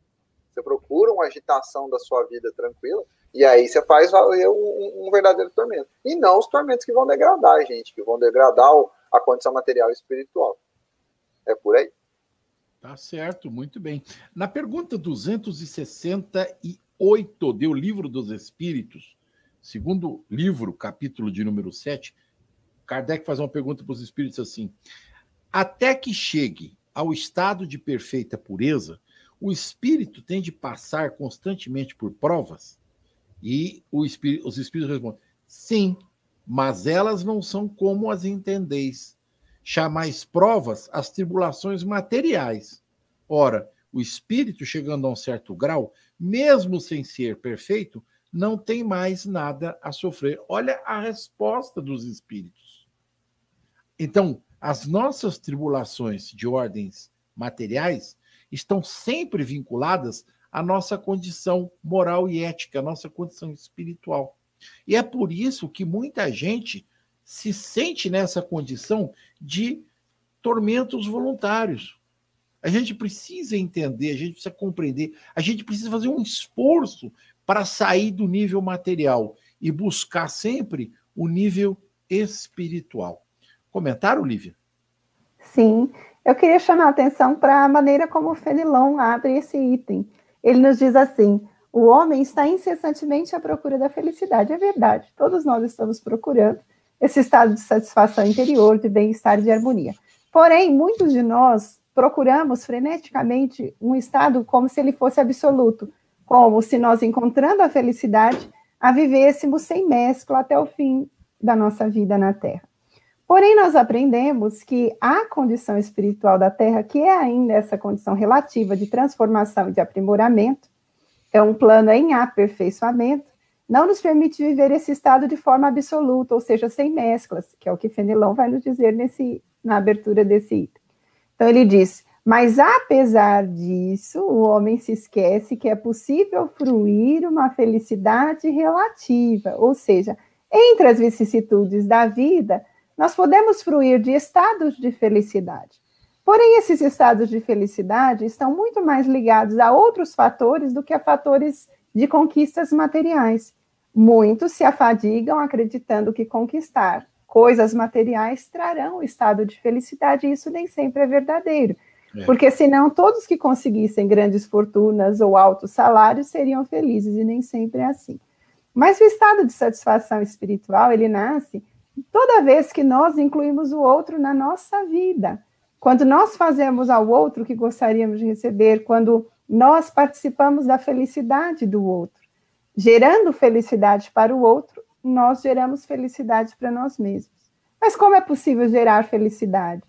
Você procura uma agitação da sua vida tranquila, e aí você faz um, um verdadeiro tormento. E não os tormentos que vão degradar a gente, que vão degradar a condição material e espiritual. É por aí. Tá certo, muito bem. Na pergunta 268 do Livro dos Espíritos, segundo livro, capítulo de número 7, Kardec faz uma pergunta para os espíritos assim: até que chegue ao estado de perfeita pureza, o espírito tem de passar constantemente por provas? E espírito, os espíritos respondem: sim, mas elas não são como as entendeis. Chamais provas as tribulações materiais. Ora, o espírito, chegando a um certo grau, mesmo sem ser perfeito, não tem mais nada a sofrer. Olha a resposta dos espíritos. Então, as nossas tribulações de ordens materiais estão sempre vinculadas à nossa condição moral e ética, à nossa condição espiritual. E é por isso que muita gente se sente nessa condição de tormentos voluntários. A gente precisa entender, a gente precisa compreender, a gente precisa fazer um esforço para sair do nível material e buscar sempre o nível espiritual. Comentário, Lívia? Sim, eu queria chamar a atenção para a maneira como o Fenelon abre esse item. Ele nos diz assim: o homem está incessantemente à procura da felicidade. É verdade, todos nós estamos procurando esse estado de satisfação interior, de bem-estar e de harmonia. Porém, muitos de nós procuramos freneticamente um estado como se ele fosse absoluto, como se nós, encontrando a felicidade, a vivêssemos sem mescla até o fim da nossa vida na Terra. Porém, nós aprendemos que a condição espiritual da Terra, que é ainda essa condição relativa de transformação e de aprimoramento, é um plano em aperfeiçoamento, não nos permite viver esse estado de forma absoluta, ou seja, sem mesclas, que é o que Fenelon vai nos dizer nesse, na abertura desse item. Então, ele diz: Mas apesar disso, o homem se esquece que é possível fruir uma felicidade relativa, ou seja, entre as vicissitudes da vida, nós podemos fruir de estados de felicidade. Porém, esses estados de felicidade estão muito mais ligados a outros fatores do que a fatores de conquistas materiais. Muitos se afadigam acreditando que conquistar coisas materiais trarão o estado de felicidade, e isso nem sempre é verdadeiro. É. Porque senão todos que conseguissem grandes fortunas ou altos salários seriam felizes, e nem sempre é assim. Mas o estado de satisfação espiritual, ele nasce toda vez que nós incluímos o outro na nossa vida. Quando nós fazemos ao outro o que gostaríamos de receber, quando nós participamos da felicidade do outro, gerando felicidade para o outro, nós geramos felicidade para nós mesmos. Mas como é possível gerar felicidade?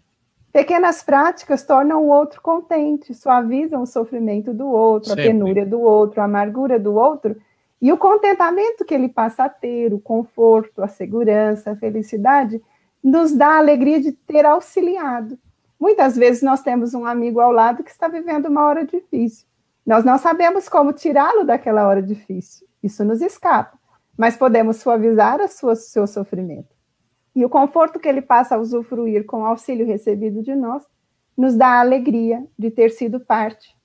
Pequenas práticas tornam o outro contente, suavizam o sofrimento do outro, Sempre. a penúria do outro, a amargura do outro, e o contentamento que ele passa a ter, o conforto, a segurança, a felicidade, nos dá a alegria de ter auxiliado. Muitas vezes nós temos um amigo ao lado que está vivendo uma hora difícil. Nós não sabemos como tirá-lo daquela hora difícil. Isso nos escapa mas podemos suavizar o seu sofrimento. E o conforto que ele passa a usufruir com o auxílio recebido de nós nos dá a alegria de ter sido parte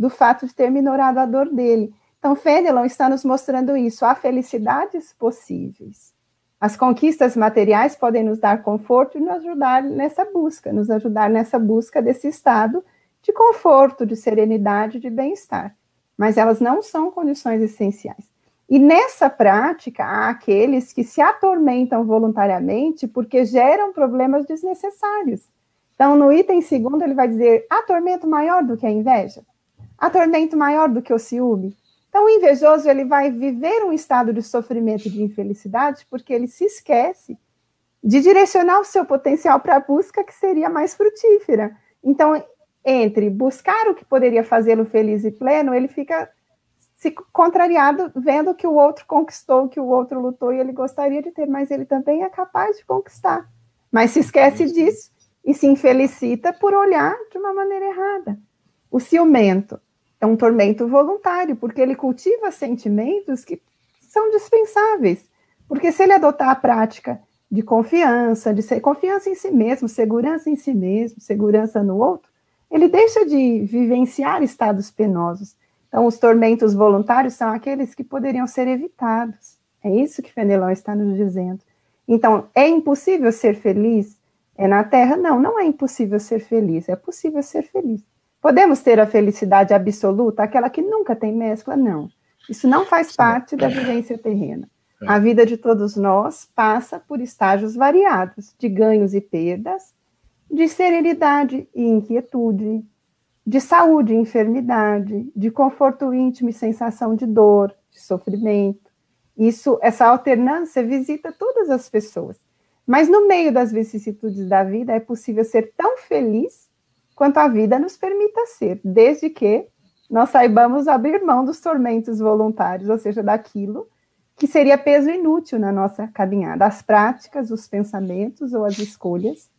do fato de ter minorado a dor dele. Então, Fenelon está nos mostrando isso. Há felicidades possíveis. As conquistas materiais podem nos dar conforto e nos ajudar nessa busca, nos ajudar nessa busca desse estado de conforto, de serenidade, de bem-estar. Mas elas não são condições essenciais. E nessa prática, há aqueles que se atormentam voluntariamente porque geram problemas desnecessários. Então, no item segundo, ele vai dizer: atormento maior do que a inveja? Atormento maior do que o ciúme? Então, o invejoso ele vai viver um estado de sofrimento e de infelicidade porque ele se esquece de direcionar o seu potencial para a busca que seria mais frutífera. Então, entre buscar o que poderia fazê-lo feliz e pleno, ele fica se contrariado, vendo que o outro conquistou, que o outro lutou e ele gostaria de ter, mas ele também é capaz de conquistar. Mas se esquece disso e se infelicita por olhar de uma maneira errada. O ciumento é um tormento voluntário, porque ele cultiva sentimentos que são dispensáveis. Porque se ele adotar a prática de confiança, de ser confiança em si mesmo, segurança em si mesmo, segurança no outro, ele deixa de vivenciar estados penosos então, os tormentos voluntários são aqueles que poderiam ser evitados. É isso que Fenelon está nos dizendo. Então, é impossível ser feliz? É na Terra? Não, não é impossível ser feliz, é possível ser feliz. Podemos ter a felicidade absoluta, aquela que nunca tem mescla? Não. Isso não faz parte da vivência terrena. É. A vida de todos nós passa por estágios variados, de ganhos e perdas, de serenidade e inquietude, de saúde enfermidade, de conforto íntimo e sensação de dor, de sofrimento. Isso, essa alternância visita todas as pessoas. Mas no meio das vicissitudes da vida é possível ser tão feliz quanto a vida nos permita ser, desde que nós saibamos abrir mão dos tormentos voluntários, ou seja, daquilo que seria peso inútil na nossa caminhada, as práticas, os pensamentos ou as escolhas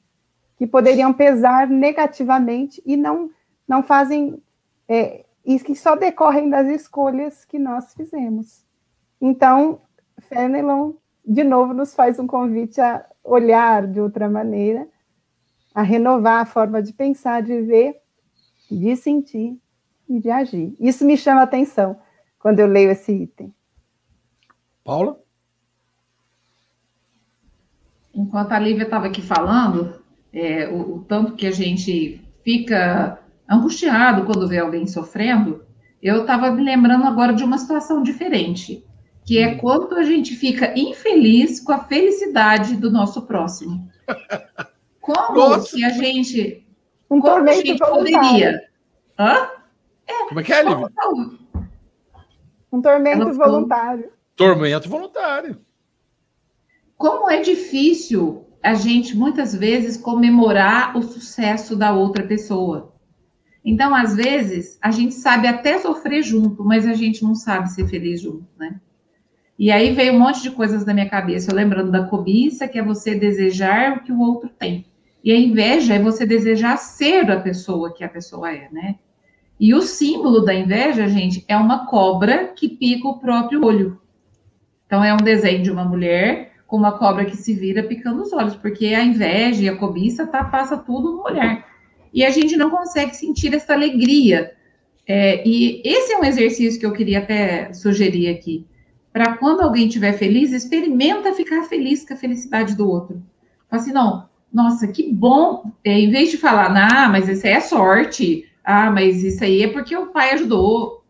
que poderiam pesar negativamente e não, não fazem, é, e que só decorrem das escolhas que nós fizemos. Então, Fenelon, de novo, nos faz um convite a olhar de outra maneira, a renovar a forma de pensar, de ver, de sentir e de agir. Isso me chama a atenção quando eu leio esse item. Paula? Enquanto a Lívia estava aqui falando, é, o, o, tanto que a gente fica angustiado quando vê alguém sofrendo, eu estava me lembrando agora de uma situação diferente, que é quando a gente fica infeliz com a felicidade do nosso próximo. Como Nossa. que a gente. Um como a gente poderia. Hã? É, como é que é, Lívia? Um tormento voluntário. Tormento voluntário. Como é difícil a gente, muitas vezes, comemorar o sucesso da outra pessoa. Então, às vezes, a gente sabe até sofrer junto, mas a gente não sabe ser feliz junto, né? E aí veio um monte de coisas na minha cabeça, eu lembrando da cobiça, que é você desejar o que o outro tem. E a inveja é você desejar ser a pessoa que a pessoa é, né? E o símbolo da inveja, gente, é uma cobra que pica o próprio olho. Então, é um desenho de uma mulher com uma cobra que se vira picando os olhos, porque a inveja e a cobiça tá, passa tudo no olhar. E a gente não consegue sentir essa alegria. É, e esse é um exercício que eu queria até sugerir aqui. Para quando alguém estiver feliz, experimenta ficar feliz com a felicidade do outro. Fala assim, não, nossa, que bom. É, em vez de falar, ah, mas isso aí é sorte, ah, mas isso aí é porque o pai ajudou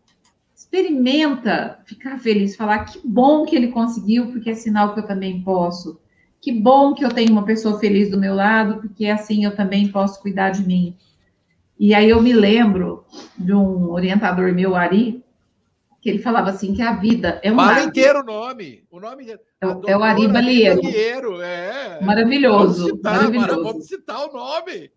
experimenta ficar feliz, falar que bom que ele conseguiu, porque é sinal que eu também posso. Que bom que eu tenho uma pessoa feliz do meu lado, porque assim eu também posso cuidar de mim. E aí eu me lembro de um orientador meu, Ari, que ele falava assim que a vida é um Fala inteiro o nome. O nome é, é o Ari Balieiro. É. Maravilhoso. Vamos citar, maravilhoso. vamos citar o nome.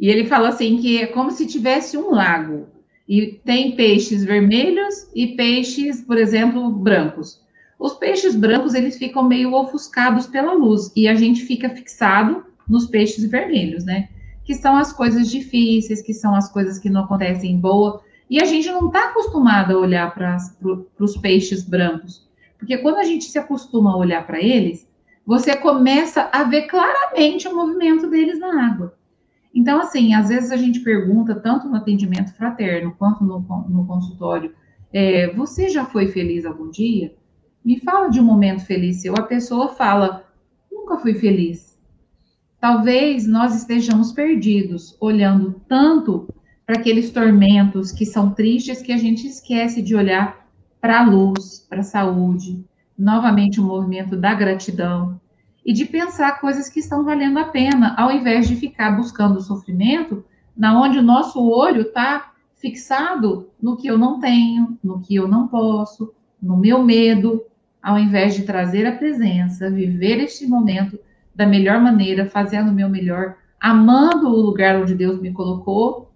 E ele fala assim que é como se tivesse um lago. E tem peixes vermelhos e peixes, por exemplo, brancos. Os peixes brancos, eles ficam meio ofuscados pela luz e a gente fica fixado nos peixes vermelhos, né? Que são as coisas difíceis, que são as coisas que não acontecem boa. E a gente não está acostumado a olhar para os peixes brancos. Porque quando a gente se acostuma a olhar para eles, você começa a ver claramente o movimento deles na água. Então, assim, às vezes a gente pergunta, tanto no atendimento fraterno quanto no, no consultório, é, você já foi feliz algum dia? Me fala de um momento feliz seu. A pessoa fala, nunca fui feliz. Talvez nós estejamos perdidos, olhando tanto para aqueles tormentos que são tristes que a gente esquece de olhar para a luz, para a saúde, novamente o movimento da gratidão, e de pensar coisas que estão valendo a pena, ao invés de ficar buscando o sofrimento, na onde o nosso olho está fixado no que eu não tenho, no que eu não posso, no meu medo, ao invés de trazer a presença, viver este momento da melhor maneira, fazendo o meu melhor, amando o lugar onde Deus me colocou,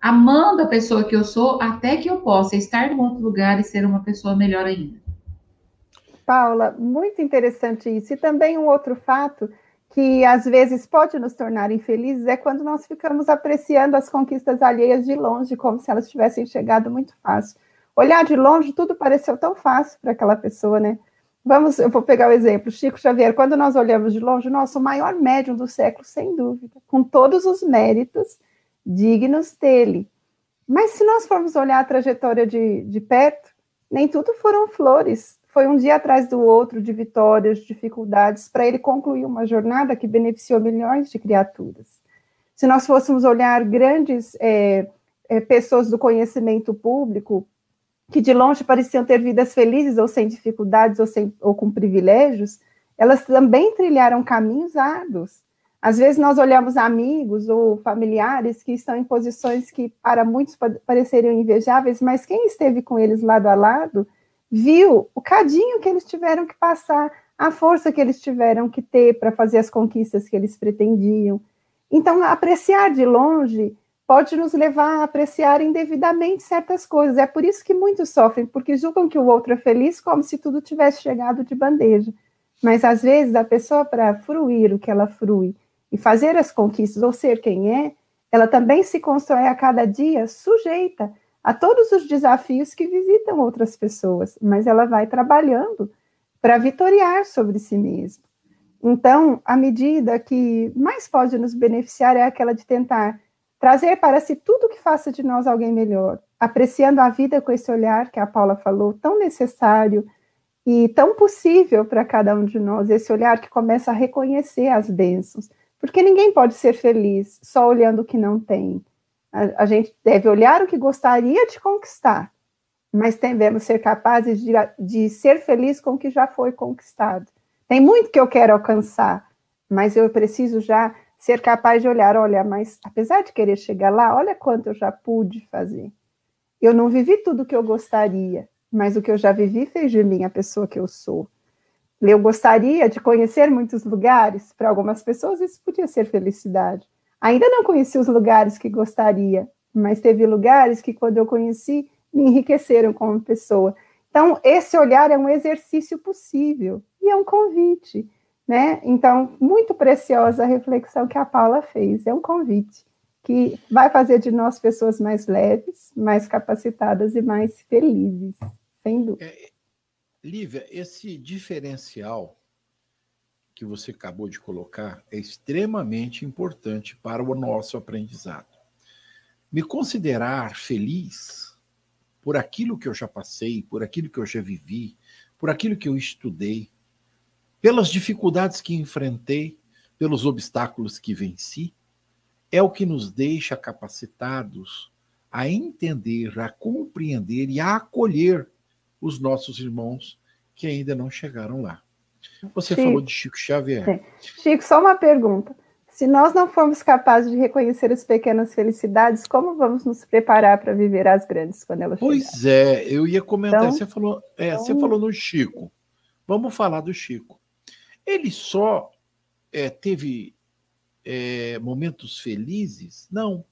amando a pessoa que eu sou, até que eu possa estar em outro lugar e ser uma pessoa melhor ainda. Paula, muito interessante isso. E também um outro fato que às vezes pode nos tornar infelizes é quando nós ficamos apreciando as conquistas alheias de longe, como se elas tivessem chegado muito fácil. Olhar de longe, tudo pareceu tão fácil para aquela pessoa, né? Vamos, eu vou pegar o exemplo, Chico Xavier, quando nós olhamos de longe, nosso maior médium do século, sem dúvida, com todos os méritos dignos dele. Mas se nós formos olhar a trajetória de, de perto, nem tudo foram flores, foi um dia atrás do outro de vitórias, dificuldades, para ele concluir uma jornada que beneficiou milhões de criaturas. Se nós fôssemos olhar grandes é, é, pessoas do conhecimento público, que de longe pareciam ter vidas felizes ou sem dificuldades ou, sem, ou com privilégios, elas também trilharam caminhos árduos. Às vezes nós olhamos amigos ou familiares que estão em posições que para muitos pareceriam invejáveis, mas quem esteve com eles lado a lado viu o cadinho que eles tiveram que passar, a força que eles tiveram que ter para fazer as conquistas que eles pretendiam. Então, apreciar de longe pode nos levar a apreciar indevidamente certas coisas. É por isso que muitos sofrem, porque julgam que o outro é feliz como se tudo tivesse chegado de bandeja. Mas às vezes a pessoa, para fruir o que ela frui e fazer as conquistas ou ser quem é, ela também se constrói a cada dia sujeita a todos os desafios que visitam outras pessoas, mas ela vai trabalhando para vitoriar sobre si mesma. Então, a medida que mais pode nos beneficiar é aquela de tentar trazer para si tudo que faça de nós alguém melhor, apreciando a vida com esse olhar que a Paula falou, tão necessário e tão possível para cada um de nós, esse olhar que começa a reconhecer as bênçãos, porque ninguém pode ser feliz só olhando o que não tem. A, a gente deve olhar o que gostaria de conquistar, mas devemos ser capazes de, de ser feliz com o que já foi conquistado. Tem muito que eu quero alcançar, mas eu preciso já ser capaz de olhar, olha, mas apesar de querer chegar lá, olha quanto eu já pude fazer. Eu não vivi tudo o que eu gostaria, mas o que eu já vivi fez de mim a pessoa que eu sou. Eu gostaria de conhecer muitos lugares, para algumas pessoas isso podia ser felicidade. Ainda não conheci os lugares que gostaria, mas teve lugares que, quando eu conheci, me enriqueceram como pessoa. Então, esse olhar é um exercício possível e é um convite, né? Então, muito preciosa a reflexão que a Paula fez, é um convite que vai fazer de nós pessoas mais leves, mais capacitadas e mais felizes, sem dúvida. É, Lívia, esse diferencial que você acabou de colocar é extremamente importante para o nosso aprendizado. Me considerar feliz por aquilo que eu já passei, por aquilo que eu já vivi, por aquilo que eu estudei, pelas dificuldades que enfrentei, pelos obstáculos que venci, é o que nos deixa capacitados a entender, a compreender e a acolher os nossos irmãos que ainda não chegaram lá. Você Chico, falou de Chico Xavier. É. Chico, só uma pergunta. Se nós não formos capazes de reconhecer as pequenas felicidades, como vamos nos preparar para viver as grandes quando elas Pois é, eu ia comentar. Então, você, falou, é, então... você falou no Chico. Vamos falar do Chico. Ele só é, teve é, momentos felizes? Não.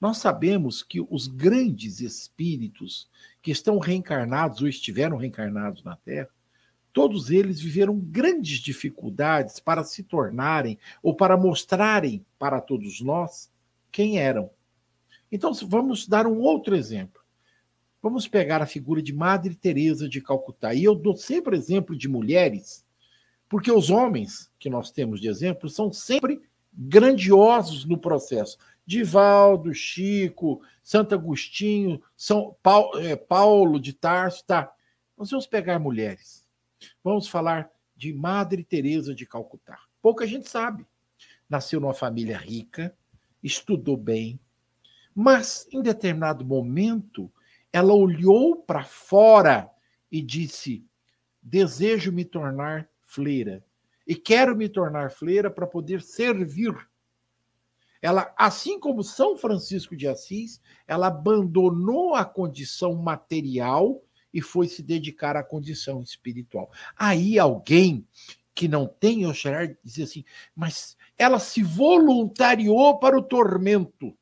Nós sabemos que os grandes espíritos que estão reencarnados ou estiveram reencarnados na Terra, todos eles viveram grandes dificuldades para se tornarem ou para mostrarem para todos nós quem eram. Então, vamos dar um outro exemplo. Vamos pegar a figura de Madre Teresa de Calcutá. E eu dou sempre exemplo de mulheres, porque os homens que nós temos de exemplo são sempre grandiosos no processo. Divaldo, Chico, Santo Agostinho, São Paulo, é, Paulo de Tarso, tá? Nós vamos pegar mulheres Vamos falar de Madre Teresa de Calcutá. Pouca gente sabe. Nasceu numa família rica, estudou bem, mas em determinado momento ela olhou para fora e disse: "Desejo me tornar fleira e quero me tornar fleira para poder servir". Ela, assim como São Francisco de Assis, ela abandonou a condição material e foi se dedicar à condição espiritual. Aí alguém que não tem Oxalá diz assim, mas ela se voluntariou para o tormento.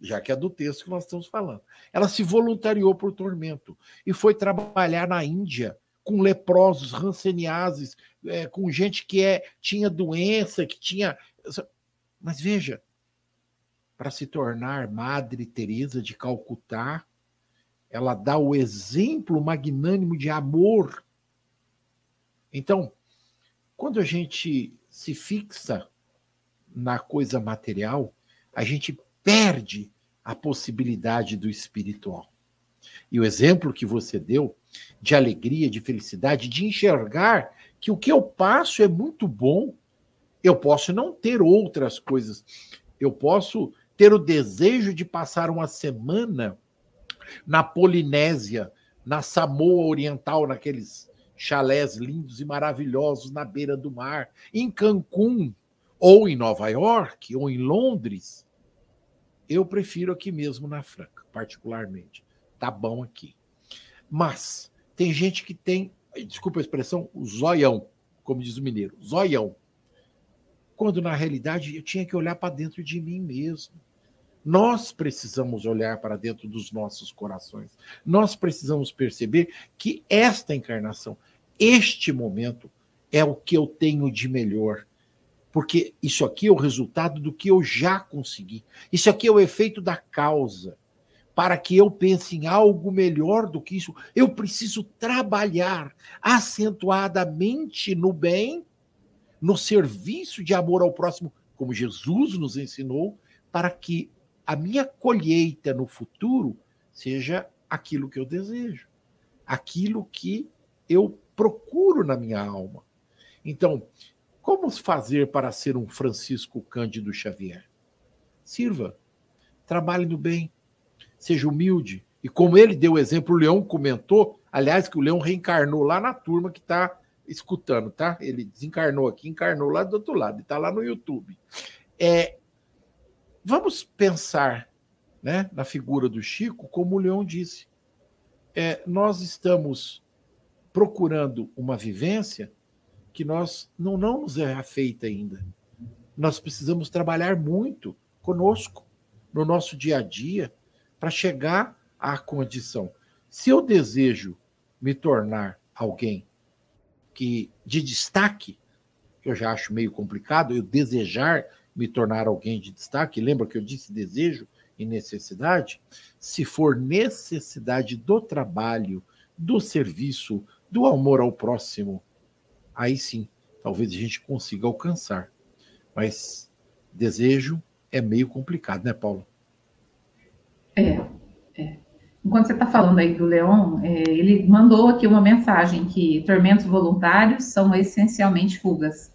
Já que é do texto que nós estamos falando. Ela se voluntariou para o tormento e foi trabalhar na Índia com leprosos, ranceniases, é, com gente que é, tinha doença, que tinha. Mas veja, para se tornar Madre Teresa de Calcutá, ela dá o exemplo magnânimo de amor. Então, quando a gente se fixa na coisa material, a gente perde a possibilidade do espiritual. E o exemplo que você deu de alegria, de felicidade, de enxergar que o que eu passo é muito bom, eu posso não ter outras coisas. Eu posso ter o desejo de passar uma semana na Polinésia, na Samoa Oriental, naqueles chalés lindos e maravilhosos na beira do mar, em Cancún, ou em Nova York, ou em Londres, eu prefiro aqui mesmo na Franca, particularmente. Tá bom aqui. Mas tem gente que tem, desculpa a expressão, o zoião, como diz o mineiro, zoião. Quando na realidade eu tinha que olhar para dentro de mim mesmo. Nós precisamos olhar para dentro dos nossos corações. Nós precisamos perceber que esta encarnação, este momento, é o que eu tenho de melhor. Porque isso aqui é o resultado do que eu já consegui. Isso aqui é o efeito da causa. Para que eu pense em algo melhor do que isso, eu preciso trabalhar acentuadamente no bem, no serviço de amor ao próximo, como Jesus nos ensinou, para que a minha colheita no futuro seja aquilo que eu desejo, aquilo que eu procuro na minha alma. Então, como fazer para ser um Francisco Cândido Xavier? Sirva, trabalhe no bem, seja humilde. E como ele deu o exemplo, o Leão comentou, aliás, que o Leão reencarnou lá na turma que está escutando, tá? Ele desencarnou aqui, encarnou lá do outro lado, está lá no YouTube. É, Vamos pensar né, na figura do Chico, como o Leão disse. É, nós estamos procurando uma vivência que nós não, não nos é feita ainda. Nós precisamos trabalhar muito conosco, no nosso dia a dia, para chegar à condição. Se eu desejo me tornar alguém que de destaque, que eu já acho meio complicado, eu desejar me tornar alguém de destaque, lembra que eu disse desejo e necessidade? Se for necessidade do trabalho, do serviço, do amor ao próximo, aí sim, talvez a gente consiga alcançar. Mas desejo é meio complicado, né, Paulo? É, é. Enquanto você está falando aí do Leon, é, ele mandou aqui uma mensagem que tormentos voluntários são essencialmente fugas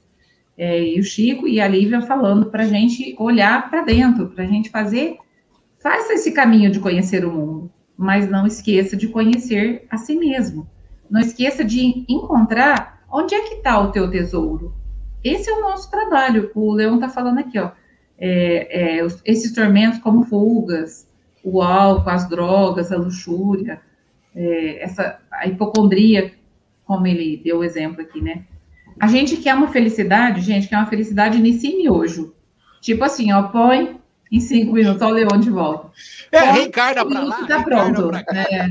é, e o Chico e a Lívia falando para a gente olhar para dentro, para a gente fazer, faça esse caminho de conhecer o mundo, mas não esqueça de conhecer a si mesmo. Não esqueça de encontrar onde é que está o teu tesouro. Esse é o nosso trabalho. O Leão está falando aqui, ó. É, é, esses tormentos como fugas, o álcool, as drogas, a luxúria, é, essa, a hipocondria, como ele deu o exemplo aqui, né? A gente quer uma felicidade, gente, quer uma felicidade nesse miojo. Tipo assim, ó, põe em cinco minutos, ó o Leão de volta. É, reencarna para lá. Tá pronto. É.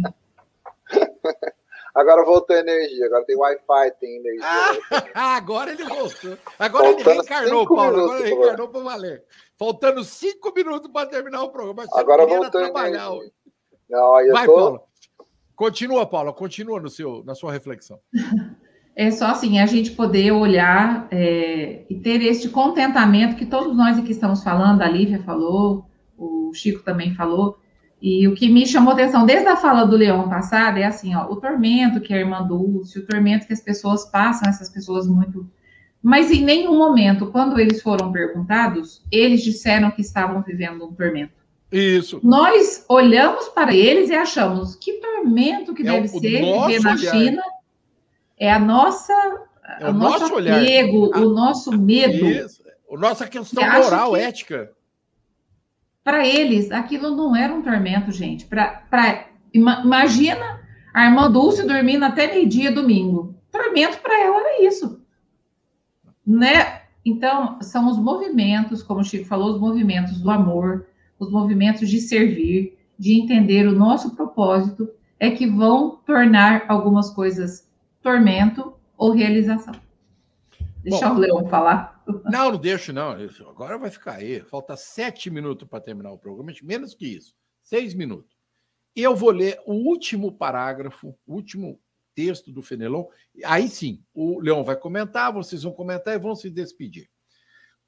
Agora voltou a energia, agora tem Wi-Fi, tem energia. Ah, agora ele voltou. Agora Faltando ele reencarnou, Paulo. Minutos, agora ele reencarnou para valer. Faltando cinco minutos para terminar o programa. agora voltou a energia. Não, Vai, tô... Paulo. Continua, Paulo. Continua no seu, na sua reflexão. é só assim, a gente poder olhar é, e ter este contentamento que todos nós aqui estamos falando, a Lívia falou, o Chico também falou, e o que me chamou atenção desde a fala do Leão passado é assim, ó, o tormento que a irmã Dulce, o tormento que as pessoas passam, essas pessoas muito... Mas em nenhum momento, quando eles foram perguntados, eles disseram que estavam vivendo um tormento. Isso. Nós olhamos para eles e achamos que tormento que é deve ser viver na olhar. China é a nossa, é o, nosso, nosso apego, olhar. o nosso medo. Isso. A nossa questão moral, que, ética. Para eles, aquilo não era um tormento, gente. Pra, pra, imagina a irmã Dulce dormindo até meio-dia domingo. Tormento para ela era isso. Né? Então, são os movimentos, como o Chico falou, os movimentos do amor, os movimentos de servir, de entender o nosso propósito, é que vão tornar algumas coisas tormento ou realização. Deixa Bom, o Leão falar. Não, não deixo, não. Agora vai ficar aí. Falta sete minutos para terminar o programa, menos que isso. Seis minutos. Eu vou ler o último parágrafo, o último texto do Fenelon. Aí sim, o Leão vai comentar, vocês vão comentar e vão se despedir.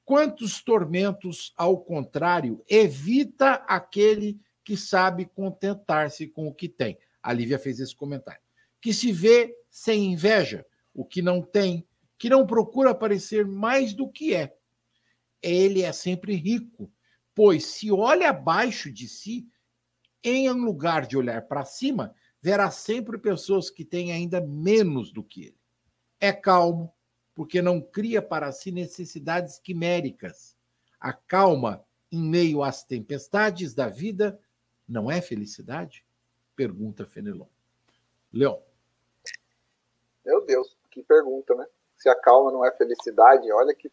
Quantos tormentos, ao contrário, evita aquele que sabe contentar-se com o que tem? A Lívia fez esse comentário. Que se vê sem inveja, o que não tem, que não procura parecer mais do que é. Ele é sempre rico, pois se olha abaixo de si, em lugar de olhar para cima, verá sempre pessoas que têm ainda menos do que ele. É calmo, porque não cria para si necessidades quiméricas. A calma em meio às tempestades da vida não é felicidade? Pergunta Fenelon. Leão. Meu Deus, que pergunta, né? Se a calma não é felicidade, olha que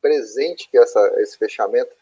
presente que é essa, esse fechamento.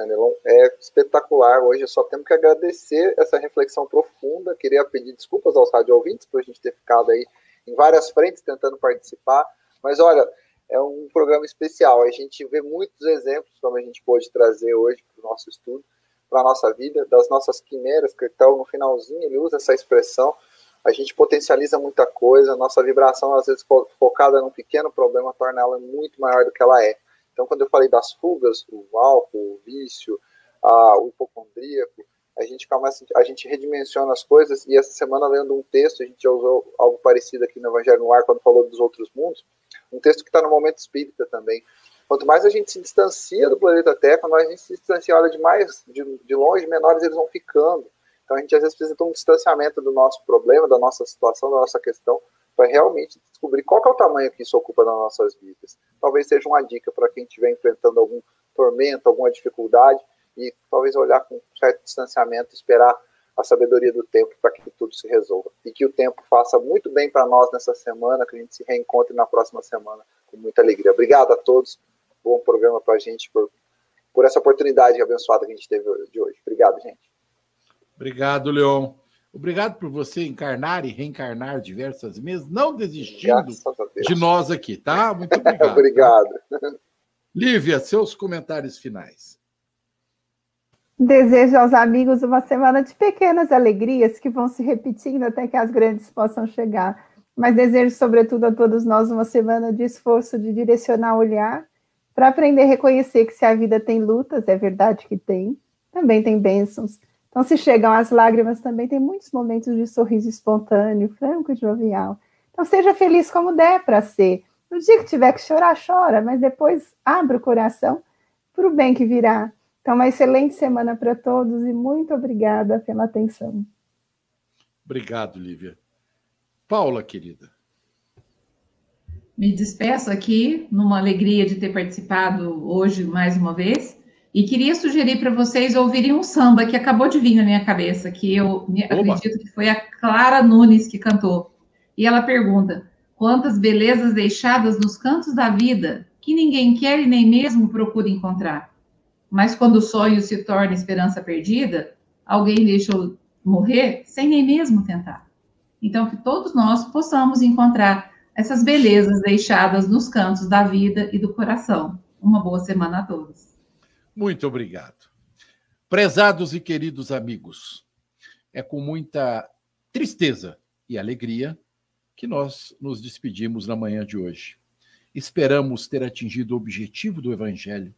Fenelon, é espetacular. Hoje só temos que agradecer essa reflexão profunda. Queria pedir desculpas aos rádio ouvintes por a gente ter ficado aí em várias frentes tentando participar. Mas olha, é um programa especial. A gente vê muitos exemplos, como a gente pôde trazer hoje para o nosso estudo, para a nossa vida, das nossas quimeras, que estão no finalzinho, ele usa essa expressão. A gente potencializa muita coisa, nossa vibração, às vezes focada num pequeno problema, torna ela muito maior do que ela é. Então, quando eu falei das fugas, o álcool, o vício, a, o hipocondríaco, a gente começa, a gente redimensiona as coisas, e essa semana, lendo um texto, a gente já usou algo parecido aqui no Evangelho no Ar, quando falou dos outros mundos, um texto que está no momento espírita também. Quanto mais a gente se distancia do planeta Terra, mais a gente se distancia, olha demais, de, de longe, menores eles vão ficando. Então a gente às vezes precisa ter um distanciamento do nosso problema, da nossa situação, da nossa questão, para realmente descobrir qual é o tamanho que isso ocupa nas nossas vidas. Talvez seja uma dica para quem estiver enfrentando algum tormento, alguma dificuldade, e talvez olhar com certo distanciamento, esperar a sabedoria do tempo para que tudo se resolva. E que o tempo faça muito bem para nós nessa semana, que a gente se reencontre na próxima semana com muita alegria. Obrigado a todos. Bom programa para a gente, por, por essa oportunidade abençoada que a gente teve de hoje. Obrigado, gente. Obrigado, Leon. Obrigado por você encarnar e reencarnar diversas vezes, não desistindo de nós aqui, tá? Muito obrigado. obrigado. Tá? Lívia, seus comentários finais. Desejo aos amigos uma semana de pequenas alegrias que vão se repetindo até que as grandes possam chegar. Mas desejo, sobretudo, a todos nós uma semana de esforço de direcionar o olhar para aprender a reconhecer que se a vida tem lutas, é verdade que tem, também tem bênçãos. Então, se chegam as lágrimas, também tem muitos momentos de sorriso espontâneo, franco e jovial. Então, seja feliz como der para ser. No dia que tiver que chorar, chora, mas depois abra o coração para o bem que virá. Então, uma excelente semana para todos e muito obrigada pela atenção. Obrigado, Lívia. Paula, querida. Me despeço aqui, numa alegria de ter participado hoje mais uma vez. E queria sugerir para vocês ouvirem um samba que acabou de vir na minha cabeça, que eu acredito que foi a Clara Nunes que cantou. E ela pergunta: quantas belezas deixadas nos cantos da vida que ninguém quer e nem mesmo procura encontrar? Mas quando o sonho se torna esperança perdida, alguém deixou morrer sem nem mesmo tentar. Então, que todos nós possamos encontrar essas belezas deixadas nos cantos da vida e do coração. Uma boa semana a todos. Muito obrigado. Prezados e queridos amigos, é com muita tristeza e alegria que nós nos despedimos na manhã de hoje. Esperamos ter atingido o objetivo do Evangelho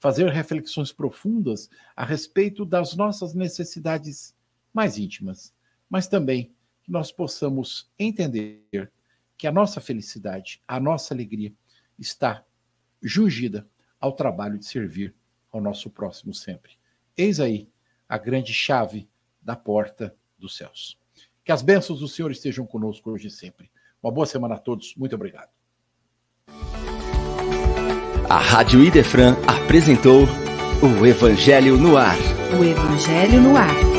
fazer reflexões profundas a respeito das nossas necessidades mais íntimas, mas também que nós possamos entender que a nossa felicidade, a nossa alegria está jungida ao trabalho de servir ao nosso próximo sempre. Eis aí a grande chave da porta dos céus. Que as bênçãos do Senhor estejam conosco hoje e sempre. Uma boa semana a todos. Muito obrigado. A Rádio Idefran apresentou o Evangelho no Ar. O Evangelho no Ar.